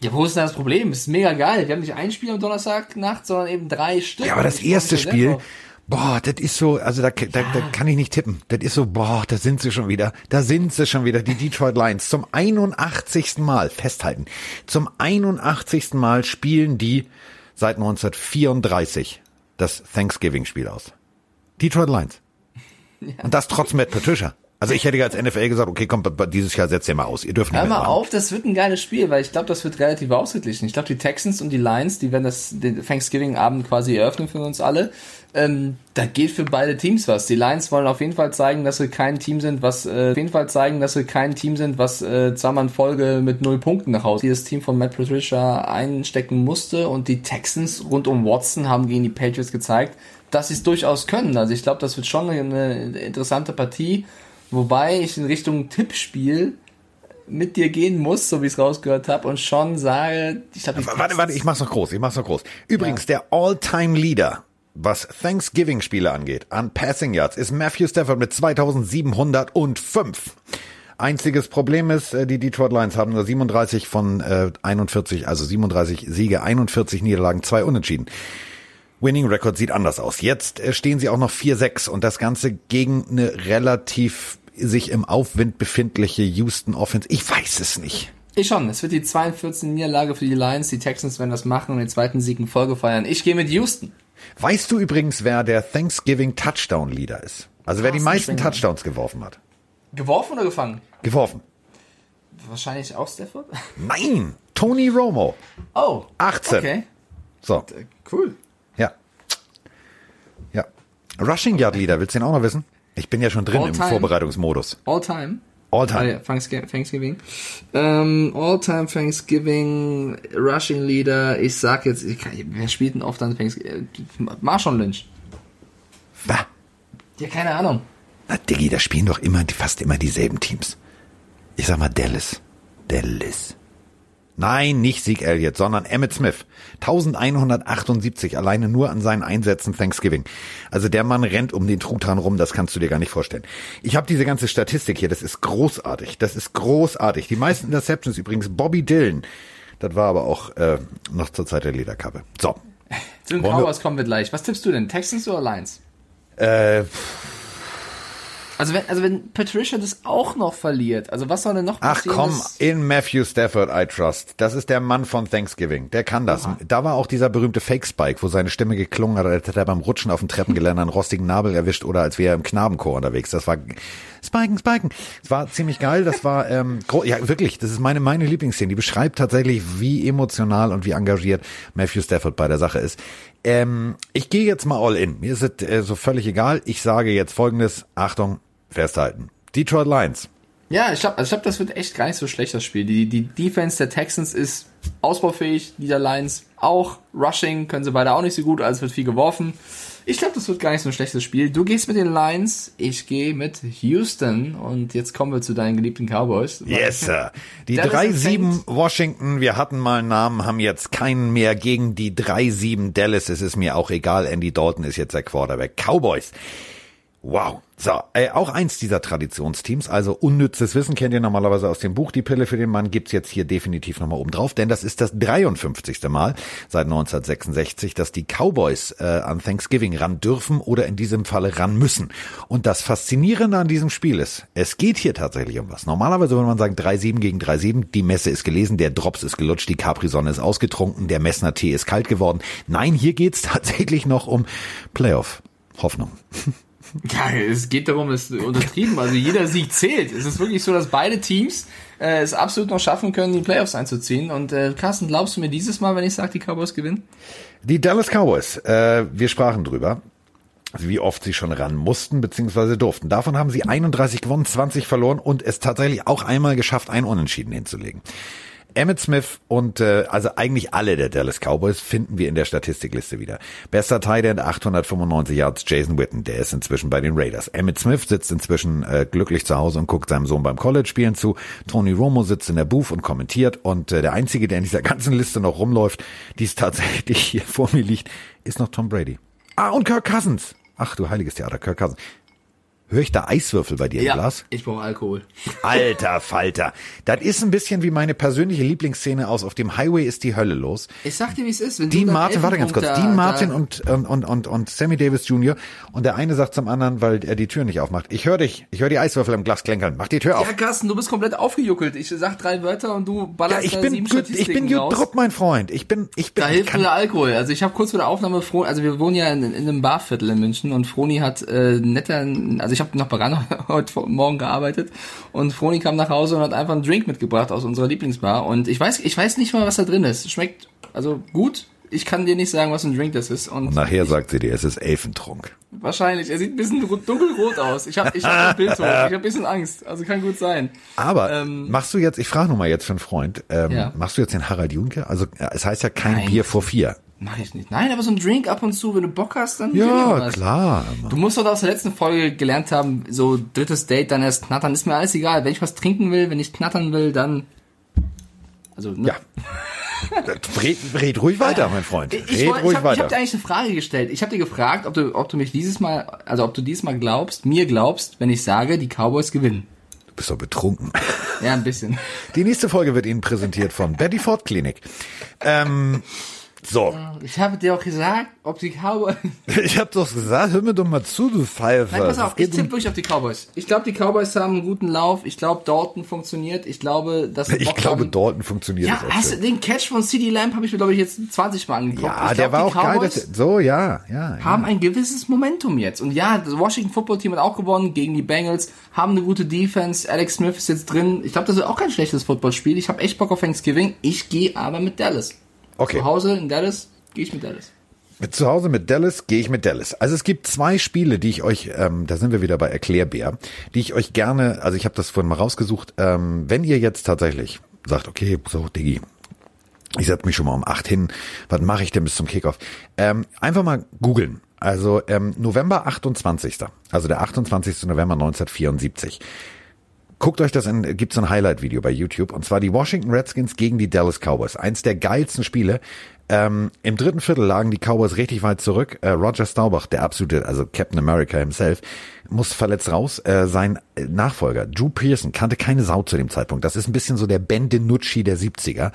Ja, wo ist denn das Problem? Ist mega geil. Wir haben nicht ein Spiel am Donnerstagnacht, sondern eben drei Stück. Ja, aber das erste Spiel, boah, das ist so, also da, da, da kann ich nicht tippen. Das ist so, boah, da sind sie schon wieder. Da sind sie schon wieder, die Detroit Lions. Zum 81. Mal, festhalten, zum 81. Mal spielen die seit 1934 das Thanksgiving-Spiel aus. Detroit Lions. Und das trotz Matt Patricia. Also ich hätte als NFL gesagt, okay, komm, dieses Jahr setzt ihr mal aus. Ihr dürft nicht Hör mal mitmachen. auf, das wird ein geiles Spiel, weil ich glaube, das wird relativ ausgeglichen. Ich glaube, die Texans und die Lions, die werden das den Thanksgiving-Abend quasi eröffnen für uns alle. Ähm, da geht für beide Teams was. Die Lions wollen auf jeden Fall zeigen, dass sie kein Team sind, was äh, auf jeden Fall zeigen, dass sie kein Team sind, was äh, zweimal in Folge mit null Punkten nach Hause. Das Team von Matt Patricia einstecken musste und die Texans rund um Watson haben gegen die Patriots gezeigt, dass sie es durchaus können. Also ich glaube, das wird schon eine interessante Partie. Wobei ich in Richtung Tippspiel mit dir gehen muss, so wie ich es rausgehört habe, und schon sage, ich glaube, die Warte, warte, ich mach's noch groß, ich mach's noch groß. Übrigens, der All-Time-Leader, was Thanksgiving-Spiele angeht, an Passing Yards, ist Matthew Stafford mit 2705. Einziges Problem ist, äh, die Detroit Lions haben nur 37 von äh, 41, also 37 Siege, 41 Niederlagen, zwei Unentschieden. Winning Record sieht anders aus. Jetzt äh, stehen sie auch noch 4-6 und das Ganze gegen eine relativ sich im Aufwind befindliche Houston Offense. Ich weiß es nicht. Ich schon. Es wird die 42. Niederlage für die Lions. Die Texans werden das machen und den zweiten Sieg in Folge feiern. Ich gehe mit Houston. Weißt du übrigens, wer der Thanksgiving Touchdown Leader ist? Also wer die meisten. Touchdowns geworfen hat. Geworfen oder gefangen? Geworfen. Wahrscheinlich auch Stafford. Nein, Tony Romo. Oh. 18. Okay. So, Cool. Rushing Yard Leader, willst du den auch noch wissen? Ich bin ja schon drin All im time. Vorbereitungsmodus. All time. All time. Ah, ja, Thanksgiving. Ähm, all time Thanksgiving Rushing Leader. Ich sag jetzt, ich kann, wer spielt denn oft an Thanksgiving? Marshawn Lynch. Bah. Ja, keine Ahnung. Na, Diggi, da spielen doch immer, fast immer dieselben Teams. Ich sag mal Dallas. Dallas. Nein, nicht Zeke Elliott, sondern Emmett Smith. 1178 alleine nur an seinen Einsätzen Thanksgiving. Also der Mann rennt um den Truthahn rum, das kannst du dir gar nicht vorstellen. Ich habe diese ganze Statistik hier, das ist großartig. Das ist großartig. Die meisten Interceptions übrigens Bobby Dillon. Das war aber auch äh, noch zur Zeit der Lederkappe. So. Zu den Cowboys kommen wir gleich. Was tippst du denn? Texans oder Lions? Äh, Also wenn, also wenn Patricia das auch noch verliert, also was soll denn noch Ach passieren? komm, dass- in Matthew Stafford I trust. Das ist der Mann von Thanksgiving. Der kann das. Da war auch dieser berühmte Fake Spike, wo seine Stimme geklungen hat, als hätte er beim Rutschen auf dem Treppengeländer einen rostigen Nabel erwischt oder als wäre er im Knabenchor unterwegs. Das war Spiken, Spiken. Es war ziemlich geil. Das war ähm, ja wirklich. Das ist meine meine Lieblingsszene. Die beschreibt tatsächlich, wie emotional und wie engagiert Matthew Stafford bei der Sache ist. Ähm, ich gehe jetzt mal all in. Mir ist es äh, so völlig egal. Ich sage jetzt Folgendes. Achtung, festhalten. Detroit Lions Ja, ich glaube, also ich glaub, das wird echt gar nicht so schlecht, das Spiel. Die, die Defense der Texans ist ausbaufähig, die der Lions auch. Rushing können sie beide auch nicht so gut, also wird viel geworfen. Ich glaube, das wird gar nicht so ein schlechtes Spiel. Du gehst mit den Lions, ich gehe mit Houston und jetzt kommen wir zu deinen geliebten Cowboys. Yes, Sir. Die Dallas 3-7 empfängt- Washington, wir hatten mal einen Namen, haben jetzt keinen mehr gegen die 3-7 Dallas. Es ist mir auch egal, Andy Dalton ist jetzt der Quarterback. Cowboys. Wow. So, äh, auch eins dieser Traditionsteams, also unnützes Wissen kennt ihr normalerweise aus dem Buch. Die Pille für den Mann gibt's jetzt hier definitiv nochmal oben drauf, denn das ist das 53. Mal seit 1966, dass die Cowboys äh, an Thanksgiving ran dürfen oder in diesem Falle ran müssen. Und das Faszinierende an diesem Spiel ist, es geht hier tatsächlich um was. Normalerweise würde man sagen 3-7 gegen 3-7, die Messe ist gelesen, der Drops ist gelutscht, die Capri-Sonne ist ausgetrunken, der Messner Tee ist kalt geworden. Nein, hier geht's tatsächlich noch um Playoff. Hoffnung. Ja, es geht darum, es ist untertrieben. Also jeder Sieg zählt. Es ist wirklich so, dass beide Teams äh, es absolut noch schaffen können, die Playoffs einzuziehen. Und äh, Carsten, glaubst du mir dieses Mal, wenn ich sage, die Cowboys gewinnen? Die Dallas Cowboys, äh, wir sprachen drüber, wie oft sie schon ran mussten bzw. durften. Davon haben sie 31 gewonnen, 20 verloren und es tatsächlich auch einmal geschafft, ein Unentschieden hinzulegen. Emmett Smith und äh, also eigentlich alle der Dallas Cowboys finden wir in der Statistikliste wieder. Bester Tight End 895 Yards Jason Witten, der ist inzwischen bei den Raiders. Emmett Smith sitzt inzwischen äh, glücklich zu Hause und guckt seinem Sohn beim College spielen zu. Tony Romo sitzt in der Booth und kommentiert und äh, der einzige, der in dieser ganzen Liste noch rumläuft, die es tatsächlich hier vor mir liegt, ist noch Tom Brady. Ah und Kirk Cousins. Ach du heiliges Theater, Kirk Cousins. Höre ich da Eiswürfel bei dir im Glas? ich brauche Alkohol. Alter Falter. Das ist ein bisschen wie meine persönliche Lieblingsszene aus Auf dem Highway ist die Hölle los. Ich sag dir, wie es ist. Wenn Dean Martin, warte ganz kurz, da, Dean Martin da, und, und, und, und, Sammy Davis Jr. Und der eine sagt zum anderen, weil er die Tür nicht aufmacht, ich höre dich, ich höre die Eiswürfel im Glas klänkern, mach die Tür auf. Ja, Carsten, du bist komplett aufgejuckelt. Ich sag drei Wörter und du Ja, ballerst ich da bin sieben gut, ich bin gut mein Freund. Ich bin, ich bin, Da ich hilft nur der Alkohol. Also ich habe kurz vor der Aufnahme froh, also wir wohnen ja in, in einem Barviertel in München und Froni hat äh, netter, also ich habe noch bei Rano heute Morgen gearbeitet und Froni kam nach Hause und hat einfach einen Drink mitgebracht aus unserer Lieblingsbar und ich weiß, ich weiß nicht mal, was da drin ist. Schmeckt also gut. Ich kann dir nicht sagen, was ein Drink das ist und nachher sagt sie dir, es ist Elfentrunk. wahrscheinlich. Er sieht ein bisschen dunkelrot aus. Ich habe ich hab ein Bild hoch. Ich habe ein bisschen Angst. Also kann gut sein. Aber Ähm, machst du jetzt, ich frage nur mal jetzt für einen Freund, ähm, Ja. machst du jetzt den Harald Junke? Also äh, es heißt ja kein Nein. Bier vor vier. Mach ich nicht. Nein, aber so ein Drink ab und zu, wenn du Bock hast, dann Ja, klar. Du musst doch aus der letzten Folge gelernt haben, so drittes Date, dann erst knattern, ist mir alles egal. Wenn ich was trinken will, wenn ich knattern will, dann. Also, ne? Ja. red, red ruhig weiter, mein Freund. Ich, Red ich, wollt- ich ruhig habe hab weiter. dir eigentlich eine Frage gestellt. Ich habe dir gefragt, ob du, ob du mich dieses Mal, also ob du diesmal glaubst, mir glaubst, wenn ich sage, die Cowboys gewinnen. du bist doch betrunken. Ja, ein bisschen. Die nächste Folge wird Ihnen präsentiert von Betty Ford Klinik. Ähm, so, Ich habe dir auch gesagt, ob die Cowboys. ich hab doch gesagt, hör mir doch mal zu, du Pfeife. Nein, pass auf, ich um- tippe wirklich auf die Cowboys. Ich glaube, die Cowboys haben einen guten Lauf. Ich glaube, Dalton funktioniert. Ich glaube, dass ich Bock glaube, haben. Dalton funktioniert Ja, hast du den Catch von CD Lamb habe ich mir glaube ich jetzt 20 Mal angeguckt. Ja, ich der glaub, war die auch geil. Cowboys Das, so, ja, ja. ja. haben ein gewisses Momentum jetzt. Und ja, das Washington Football Team hat auch gewonnen gegen die Bengals, haben eine gute Defense. Alex Smith ist jetzt drin. Ich glaube, das ist auch kein schlechtes Footballspiel. Ich habe echt Bock auf Thanksgiving. Ich gehe aber mit Dallas. Okay. Zu Hause in Dallas gehe ich mit Dallas. Zu Hause mit Dallas gehe ich mit Dallas. Also es gibt zwei Spiele, die ich euch, ähm, da sind wir wieder bei Erklärbär, die ich euch gerne, also ich habe das vorhin mal rausgesucht, ähm, wenn ihr jetzt tatsächlich sagt, okay, so Diggi, ich setze mich schon mal um acht hin, was mache ich denn bis zum Kickoff? Ähm, einfach mal googeln. Also ähm, November 28. Also der 28. November 1974. Guckt euch das an, gibt so ein Highlight-Video bei YouTube, und zwar die Washington Redskins gegen die Dallas Cowboys. Eins der geilsten Spiele. Ähm, Im dritten Viertel lagen die Cowboys richtig weit zurück. Äh, Roger Staubach, der absolute, also Captain America himself, muss verletzt raus. Äh, sein Nachfolger, Drew Pearson, kannte keine Sau zu dem Zeitpunkt. Das ist ein bisschen so der Ben DiNucci der 70er.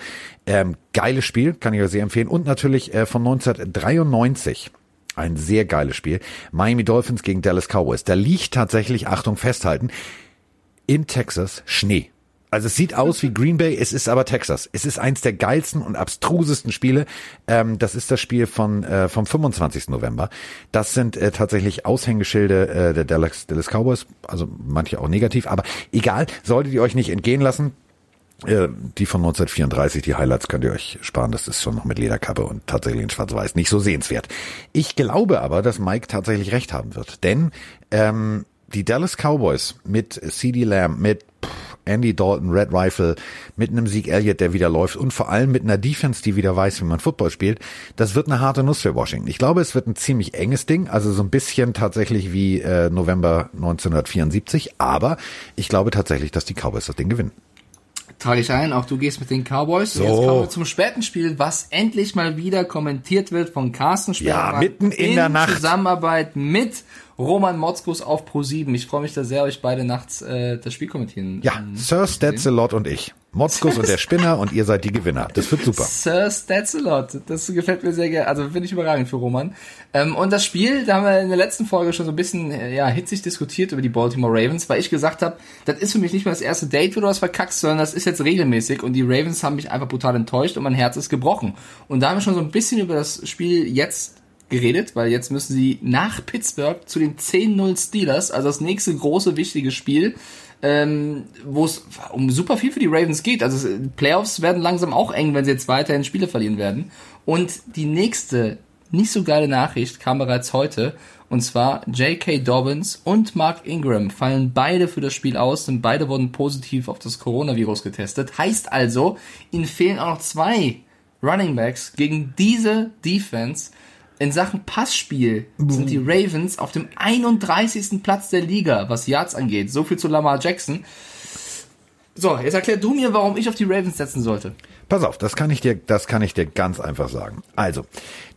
Ähm, geiles Spiel, kann ich euch sehr empfehlen. Und natürlich äh, von 1993. Ein sehr geiles Spiel. Miami Dolphins gegen Dallas Cowboys. Da liegt tatsächlich, Achtung, festhalten, in Texas Schnee. Also es sieht aus wie Green Bay, es ist aber Texas. Es ist eins der geilsten und abstrusesten Spiele. Ähm, das ist das Spiel von äh, vom 25. November. Das sind äh, tatsächlich Aushängeschilde äh, der Dallas, Dallas Cowboys, also manche auch negativ, aber egal, solltet ihr euch nicht entgehen lassen. Äh, die von 1934, die Highlights könnt ihr euch sparen. Das ist schon noch mit Lederkappe und tatsächlich in Schwarz-Weiß nicht so sehenswert. Ich glaube aber, dass Mike tatsächlich recht haben wird, denn ähm, die Dallas Cowboys mit CD Lamb, mit Andy Dalton, Red Rifle, mit einem Sieg Elliott, der wieder läuft und vor allem mit einer Defense, die wieder weiß, wie man Football spielt, das wird eine harte Nuss für Washington. Ich glaube, es wird ein ziemlich enges Ding, also so ein bisschen tatsächlich wie äh, November 1974, aber ich glaube tatsächlich, dass die Cowboys das Ding gewinnen. Trage ich ein, auch du gehst mit den Cowboys. So. Jetzt kommen wir zum späten Spiel, was endlich mal wieder kommentiert wird von Carsten Sperrmann. Ja, mitten in der Nacht. Zusammenarbeit mit Roman Motzkus auf Pro7. Ich freue mich da sehr, euch beide nachts äh, das Spiel kommentieren. Ja, Sir Stetzelot und ich. Motzkus und der Spinner und ihr seid die Gewinner. Das wird super. Sir Stetzelot. Das gefällt mir sehr gerne. Also finde ich überragend für Roman. Ähm, und das Spiel, da haben wir in der letzten Folge schon so ein bisschen äh, ja, hitzig diskutiert über die Baltimore Ravens, weil ich gesagt habe, das ist für mich nicht mehr das erste Date, wo du was verkackst, sondern das ist jetzt regelmäßig und die Ravens haben mich einfach brutal enttäuscht und mein Herz ist gebrochen. Und da haben wir schon so ein bisschen über das Spiel jetzt geredet, weil jetzt müssen sie nach Pittsburgh zu den 10-0 Steelers, also das nächste große, wichtige Spiel, ähm, wo es um super viel für die Ravens geht. Also Playoffs werden langsam auch eng, wenn sie jetzt weiterhin Spiele verlieren werden. Und die nächste nicht so geile Nachricht kam bereits heute. Und zwar J.K. Dobbins und Mark Ingram fallen beide für das Spiel aus, denn beide wurden positiv auf das Coronavirus getestet. Heißt also, ihnen fehlen auch noch zwei Running Backs gegen diese Defense. In Sachen Passspiel sind die Ravens auf dem 31. Platz der Liga, was Yards angeht. So viel zu Lamar Jackson. So, jetzt erklär du mir, warum ich auf die Ravens setzen sollte. Pass auf, das kann ich dir, das kann ich dir ganz einfach sagen. Also,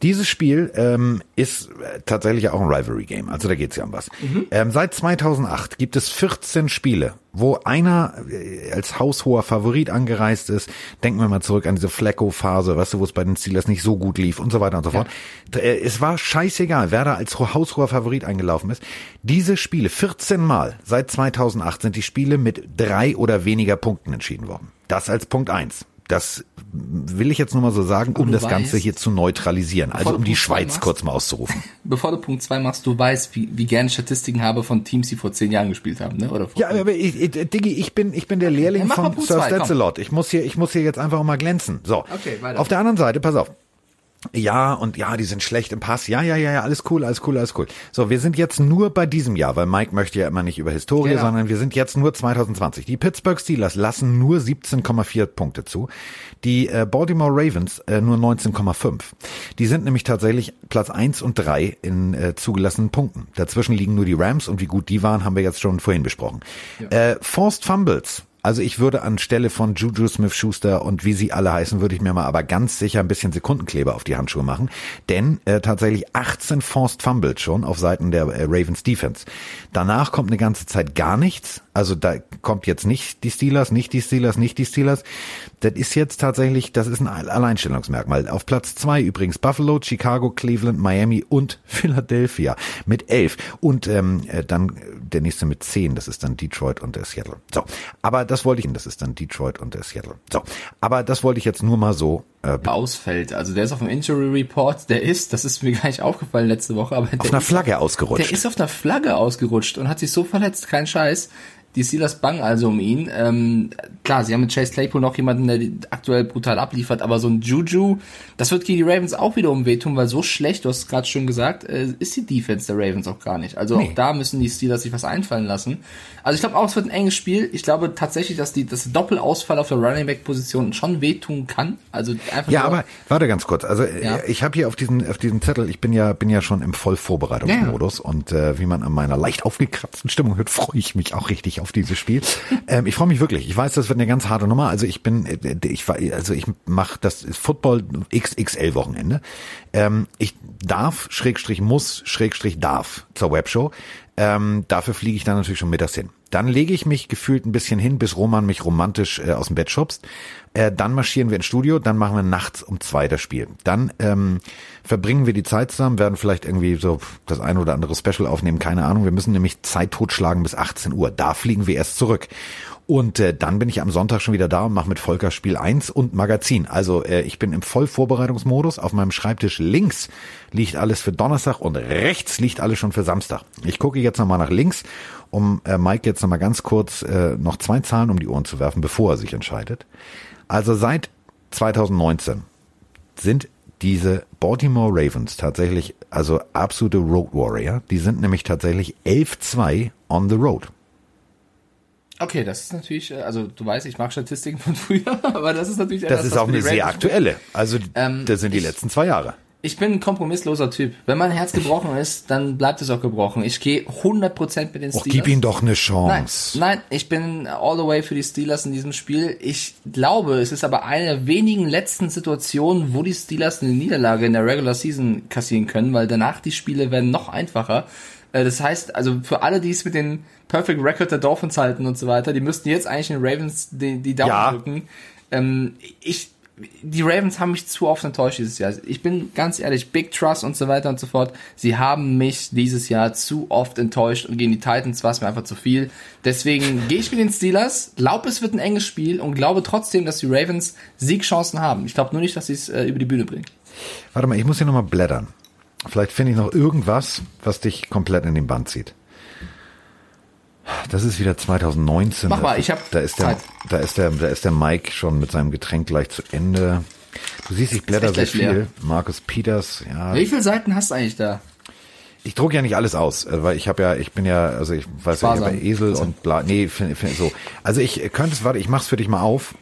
dieses Spiel ähm, ist äh, tatsächlich auch ein Rivalry-Game. Also da geht's ja um was. Ähm, seit 2008 gibt es 14 Spiele, wo einer äh, als haushoher Favorit angereist ist. Denken wir mal zurück an diese Flecko-Phase, weißt du, wo es bei den Steelers nicht so gut lief und so weiter und so fort. Äh, Es war scheißegal, wer da als ho- haushoher Favorit eingelaufen ist. Diese Spiele, 14 Mal seit 2008 sind die Spiele mit drei oder weniger Punkten entschieden worden. Das als Punkt eins. Das will ich jetzt nur mal so sagen, um das Ganze weißt- hier zu neutralisieren. Also um die Schweiz machst- kurz mal auszurufen. Bevor du Punkt 2 machst, du weißt, wie, wie gerne Statistiken habe von Teams, die vor zehn Jahren gespielt haben, ne? Oder vor Ja, aber ich, ich, Diggi, ich bin, ich bin der Lehrling Ja, von Sir. Stetzelot. Ich muss hier, ich muss hier jetzt einfach mal glänzen. So. Okay, weiter. Auf der anderen Seite, pass auf. Ja, und ja, die sind schlecht im Pass. Ja, ja, ja, ja, alles cool, alles cool, alles cool. So, wir sind jetzt nur bei diesem Jahr, weil Mike möchte ja immer nicht über Historie, Genau. sondern wir sind jetzt nur 2020. Die Pittsburgh Steelers lassen nur 17,4 Punkte zu. Die äh, Baltimore Ravens äh, nur 19,5. Die sind nämlich tatsächlich Platz eins und drei in äh, zugelassenen Punkten. Dazwischen liegen nur die Rams und wie gut die waren, haben wir jetzt schon vorhin besprochen. Äh, Forced Fumbles. Also ich würde anstelle von Juju Smith-Schuster und wie sie alle heißen, würde ich mir mal aber ganz sicher ein bisschen Sekundenkleber auf die Handschuhe machen. Denn äh, tatsächlich 18 Forced Fumbles schon auf Seiten der äh, Ravens Defense. Danach kommt eine ganze Zeit gar nichts. Also da kommt jetzt nicht die Steelers, nicht die Steelers, nicht die Steelers. Das ist jetzt tatsächlich, das ist ein Alleinstellungsmerkmal. Auf Platz zwei übrigens Buffalo, Chicago, Cleveland, Miami und Philadelphia mit elf. Und ähm, äh, dann der nächste mit zehn, das ist dann Detroit und der Seattle. So, aber das wollte ich, das ist dann Detroit und der Seattle. So, aber das wollte ich jetzt nur mal so äh, ausfällt. Also der ist auf dem Injury Report, der ist, das ist mir gar nicht aufgefallen letzte Woche, aber auf der einer ist, Flagge der ausgerutscht. ist auf einer Flagge ausgerutscht und hat sich so verletzt, kein Scheiß. Die Steelers bangen also um ihn. Ähm, klar, sie haben mit Chase Claypool noch jemanden, der aktuell brutal abliefert, aber so ein Juju, das wird gegen die Ravens auch wiederum wehtun, weil so schlecht, du hast es gerade schon gesagt, äh, ist die Defense der Ravens auch gar nicht. Also Nee. auch da müssen die Steelers sich was einfallen lassen. Also ich glaube auch, es wird ein enges Spiel. Ich glaube tatsächlich, dass die das Doppelausfall auf der Running Back Position schon wehtun kann. Also einfach Ja, aber warte ganz kurz. Also äh, Ja. ich habe hier auf diesen auf diesem Zettel, ich bin ja bin ja schon im Vollvorbereitungsmodus und äh, wie man an meiner leicht aufgekratzten Stimmung hört, freue ich mich auch richtig auf dieses Spiel. ähm, ich freue mich wirklich. Ich weiß, das wird eine ganz harte Nummer. Also ich bin äh, ich war also ich mache das Football XXL Wochenende. Ähm, ich darf Schrägstrich muss Schrägstrich darf zur Webshow. Ähm, dafür fliege ich dann natürlich schon mittags hin. Dann lege ich mich gefühlt ein bisschen hin, bis Roman mich romantisch äh, aus dem Bett schubst. Äh, dann marschieren wir ins Studio, dann machen wir nachts um zwei das Spiel. Dann ähm, verbringen wir die Zeit zusammen, werden vielleicht irgendwie so das ein oder andere Special aufnehmen, keine Ahnung. Wir müssen nämlich Zeit totschlagen bis 18 Uhr. Da fliegen wir erst zurück. Und äh, dann bin ich am Sonntag schon wieder da und mache mit Volker Spiel 1 und Magazin. Also äh, ich bin im Vollvorbereitungsmodus. Auf meinem Schreibtisch links liegt alles für Donnerstag und rechts liegt alles schon für Samstag. Ich gucke jetzt nochmal nach links, um äh, Mike jetzt nochmal ganz kurz äh, noch zwei Zahlen um die Ohren zu werfen, bevor er sich entscheidet. Also seit 2019 sind diese Baltimore Ravens tatsächlich, also absolute Road Warrior. Die sind nämlich tatsächlich 11-2 on the road. Okay, das ist natürlich, äh, also du weißt, ich mag Statistiken von früher, aber das ist natürlich Das etwas, ist was auch eine sehr aktuelle. Also Ähm, das sind die ich- letzten zwei Jahre. Ich bin ein kompromissloser Typ. Wenn mein Herz gebrochen ist, dann bleibt es auch gebrochen. Ich gehe 100% mit den Och, Steelers. gib ihm doch eine Nein, Chance. nein, ich bin all the way für die Steelers in diesem Spiel. Ich glaube, es ist aber eine der wenigen letzten Situationen, wo die Steelers eine Niederlage in der Regular Season kassieren können, weil danach die Spiele werden noch einfacher. Äh, Das heißt, also für alle, die es mit den Perfect Record der Dolphins halten und so weiter, die müssten jetzt eigentlich den Ravens die, die Daumen Ja. drücken. Ähm, ich, die Ravens haben mich zu oft enttäuscht dieses Jahr. Ich bin ganz ehrlich, Big Trust und so weiter und so fort. Sie haben mich dieses Jahr zu oft enttäuscht und gegen die Titans war es mir einfach zu viel. Deswegen gehe ich mit den Steelers, glaube es wird ein enges Spiel und glaube trotzdem, dass die Ravens Siegchancen haben. Ich glaube nur nicht, dass sie es äh, über die Bühne bringen. Warte mal, ich muss hier nochmal blättern. Vielleicht finde ich noch irgendwas, was dich komplett in den Band zieht. Das ist wieder 2019. Mach mal, ich hab da ist der, Zeit. da ist der, da ist der Mike schon mit seinem Getränk gleich zu Ende. Du siehst, ich blätter sehr gleich leer. viel. Markus Peters, ja. Wie viele Seiten hast du eigentlich da? Ich druck ja nicht alles aus, äh, weil ich habe ja, ich bin ja, also ich weiß ja, ich Sparsam. habe ja Esel und bla, nee, find, find, so. Also ich könnte es, warte, ich mach's für dich mal auf,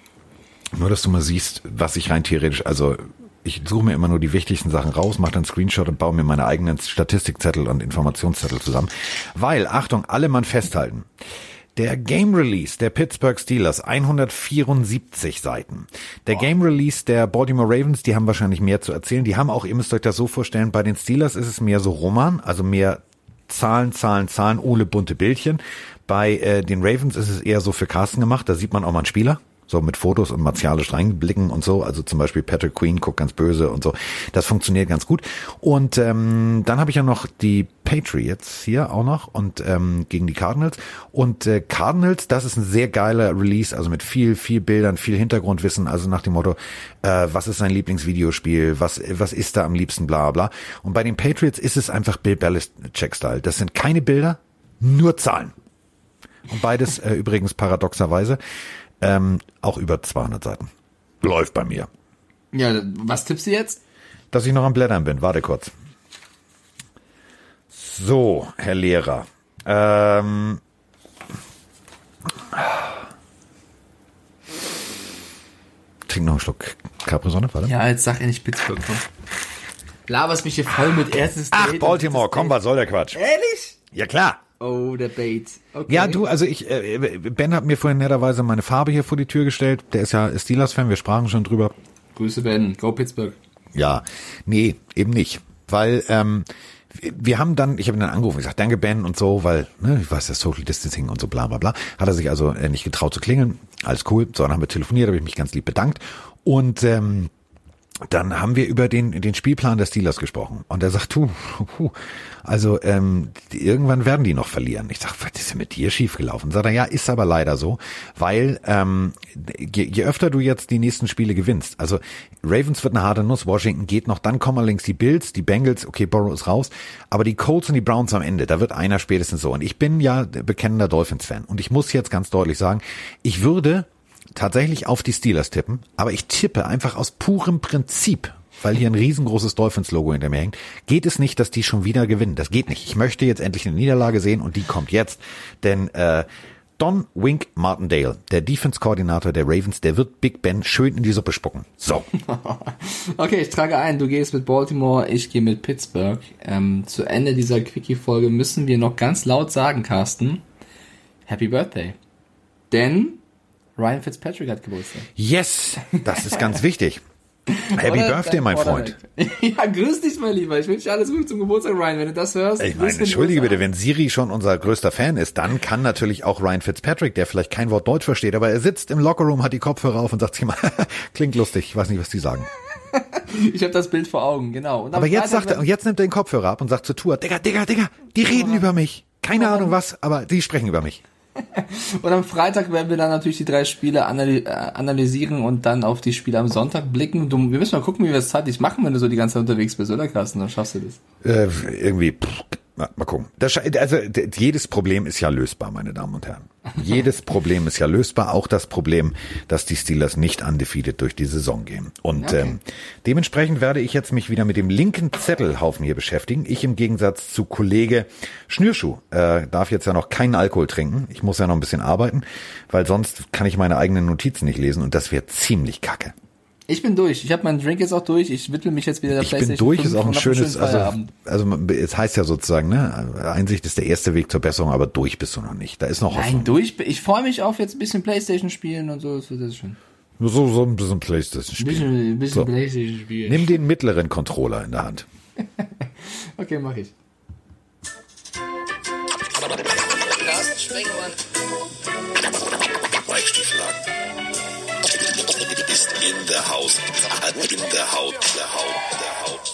nur dass du mal siehst, was ich rein theoretisch, also ich suche mir immer nur die wichtigsten Sachen raus, mache dann Screenshot und baue mir meine eigenen Statistikzettel und Informationszettel zusammen, weil, Achtung, alle Mann festhalten. Der Game Release der Pittsburgh Steelers 174 Seiten. Der Game Release der Baltimore Ravens, die haben wahrscheinlich mehr zu erzählen. Die haben auch, ihr müsst euch das so vorstellen, bei den Steelers ist es mehr so Roman, also mehr Zahlen, Zahlen, Zahlen ohne bunte Bildchen. Bei äh, den Ravens ist es eher so für Carsten gemacht, da sieht man auch mal einen Spieler. So mit Fotos und martialisch reinblicken und so. Also zum Beispiel Patrick Queen guckt ganz böse und so. Das funktioniert ganz gut. Und ähm, dann habe ich ja noch die Patriots hier auch noch und ähm, gegen die Cardinals. Und äh, Cardinals, das ist ein sehr geiler Release, also mit viel, viel Bildern, viel Hintergrundwissen, also nach dem Motto, äh, was ist sein Lieblingsvideospiel, was, was ist da am liebsten, bla bla. Und bei den Patriots ist es einfach Bill Belichick-Style. Das sind keine Bilder, nur Zahlen. Und beides äh, übrigens paradoxerweise ähm, auch über 200 Seiten. Läuft bei mir. Ja, was tippst du jetzt? Dass ich noch am Blättern bin. Warte kurz. So, Herr Lehrer. Ähm, trink noch einen Schluck Capri-Sonne, warte. Ja, jetzt sag endlich Pittsburgh. Komm. Laberst mich hier voll mit erstes Ach, Date Baltimore, komm, was soll der Quatsch? Ehrlich? Ja, klar. Oh, der Bait. Okay. Ja, du, also ich, äh, Ben hat mir vorhin netterweise meine Farbe hier vor die Tür gestellt. Der ist ja Steelers-Fan, wir sprachen schon drüber. Grüße Ben. Go Pittsburgh. Ja, nee, eben nicht. Weil ähm, wir haben dann, ich habe ihn dann angerufen, ich gesagt, danke Ben und so, weil, ne, ich weiß, das Social Distancing und so bla bla bla. Hat er sich also äh, nicht getraut zu klingeln. Alles cool. So, dann haben wir telefoniert, habe ich mich ganz lieb bedankt. Und ähm, dann haben wir über den, den Spielplan der Steelers gesprochen. Und er sagt, tu, puh, also ähm, irgendwann werden die noch verlieren. Ich sag, was ist denn mit dir schiefgelaufen? Sagt er, ja, ist aber leider so, weil ähm, je, je öfter du jetzt die nächsten Spiele gewinnst, also Ravens wird eine harte Nuss, Washington geht noch, dann kommen allerdings die Bills, die Bengals, okay, Burrow ist raus, aber die Colts und die Browns am Ende, da wird einer spätestens so. Und ich bin ja bekennender Dolphins-Fan und ich muss jetzt ganz deutlich sagen, ich würde tatsächlich auf die Steelers tippen, aber ich tippe einfach aus purem Prinzip, weil hier ein riesengroßes Dolphins-Logo hinter mir hängt, geht es nicht, dass die schon wieder gewinnen. Das geht nicht. Ich möchte jetzt endlich eine Niederlage sehen und die kommt jetzt. Denn äh, Don Wink Martindale, der Defense-Koordinator der Ravens, der wird Big Ben schön in die Suppe spucken. So. Okay, ich trage ein, du gehst mit Baltimore, ich gehe mit Pittsburgh. Ähm, zu Ende dieser Quickie-Folge müssen wir noch ganz laut sagen, Carsten, Happy Birthday. Denn Ryan Fitzpatrick hat Geburtstag. Yes, das ist ganz wichtig. Happy Oder Birthday, mein. Freund. ja, grüß dich, mein Lieber. Ich wünsche dir alles Gute zum Geburtstag, Ryan. Wenn du das hörst, Ich meine, entschuldige bitte, wenn Siri schon unser größter Fan ist, dann kann natürlich auch Ryan Fitzpatrick, der vielleicht kein Wort Deutsch versteht, aber er sitzt im Lockerroom, hat die Kopfhörer auf und sagt sich mal, klingt lustig, ich weiß nicht, was die sagen. Ich habe das Bild vor Augen, genau. Aber jetzt sagt er, und jetzt nimmt er den Kopfhörer ab und sagt zu Tour, Digga, Digga, Digga, die reden über mich. Keine Ahnung was, aber die sprechen über mich. Und am Freitag werden wir dann natürlich die drei Spiele äh, analysieren und dann auf die Spiele am Sonntag blicken. Du, wir müssen mal gucken, wie wir das zeitlich machen, wenn du so die ganze Zeit unterwegs bist, oder Carsten? Dann schaffst du das. Äh, irgendwie, pff, Na, mal gucken. Das, also jedes Problem ist ja lösbar, meine Damen und Herren. Jedes Problem ist ja lösbar, auch das Problem, dass die Steelers nicht undefeated durch die Saison gehen. Und Okay. ähm, dementsprechend werde ich jetzt mich wieder mit dem linken Zettelhaufen hier beschäftigen. Ich im Gegensatz zu Kollege Schnürschuh äh, darf jetzt ja noch keinen Alkohol trinken. Ich muss ja noch ein bisschen arbeiten, weil sonst kann ich meine eigenen Notizen nicht lesen und das wäre ziemlich kacke. Ich bin durch. Ich habe meinen Drink jetzt auch durch. Ich widme mich jetzt wieder der Ich bin PlayStation durch, 5 ist auch ein schönes, also, also es heißt ja sozusagen, ne, Einsicht ist der erste Weg zur Besserung, aber durch bist du noch nicht. Da ist noch Nein, Hoffnung. durch. Ich freue mich auf jetzt ein bisschen Playstation spielen und so. Das ist schön. So, so ein bisschen Playstation spielen. bisschen, ein bisschen So. Playstation spielen. Nimm den mittleren Controller in der Hand. Okay, mach ich. Mike Stieflagen ist in der Haus. In Haut, der Haut, der Haut.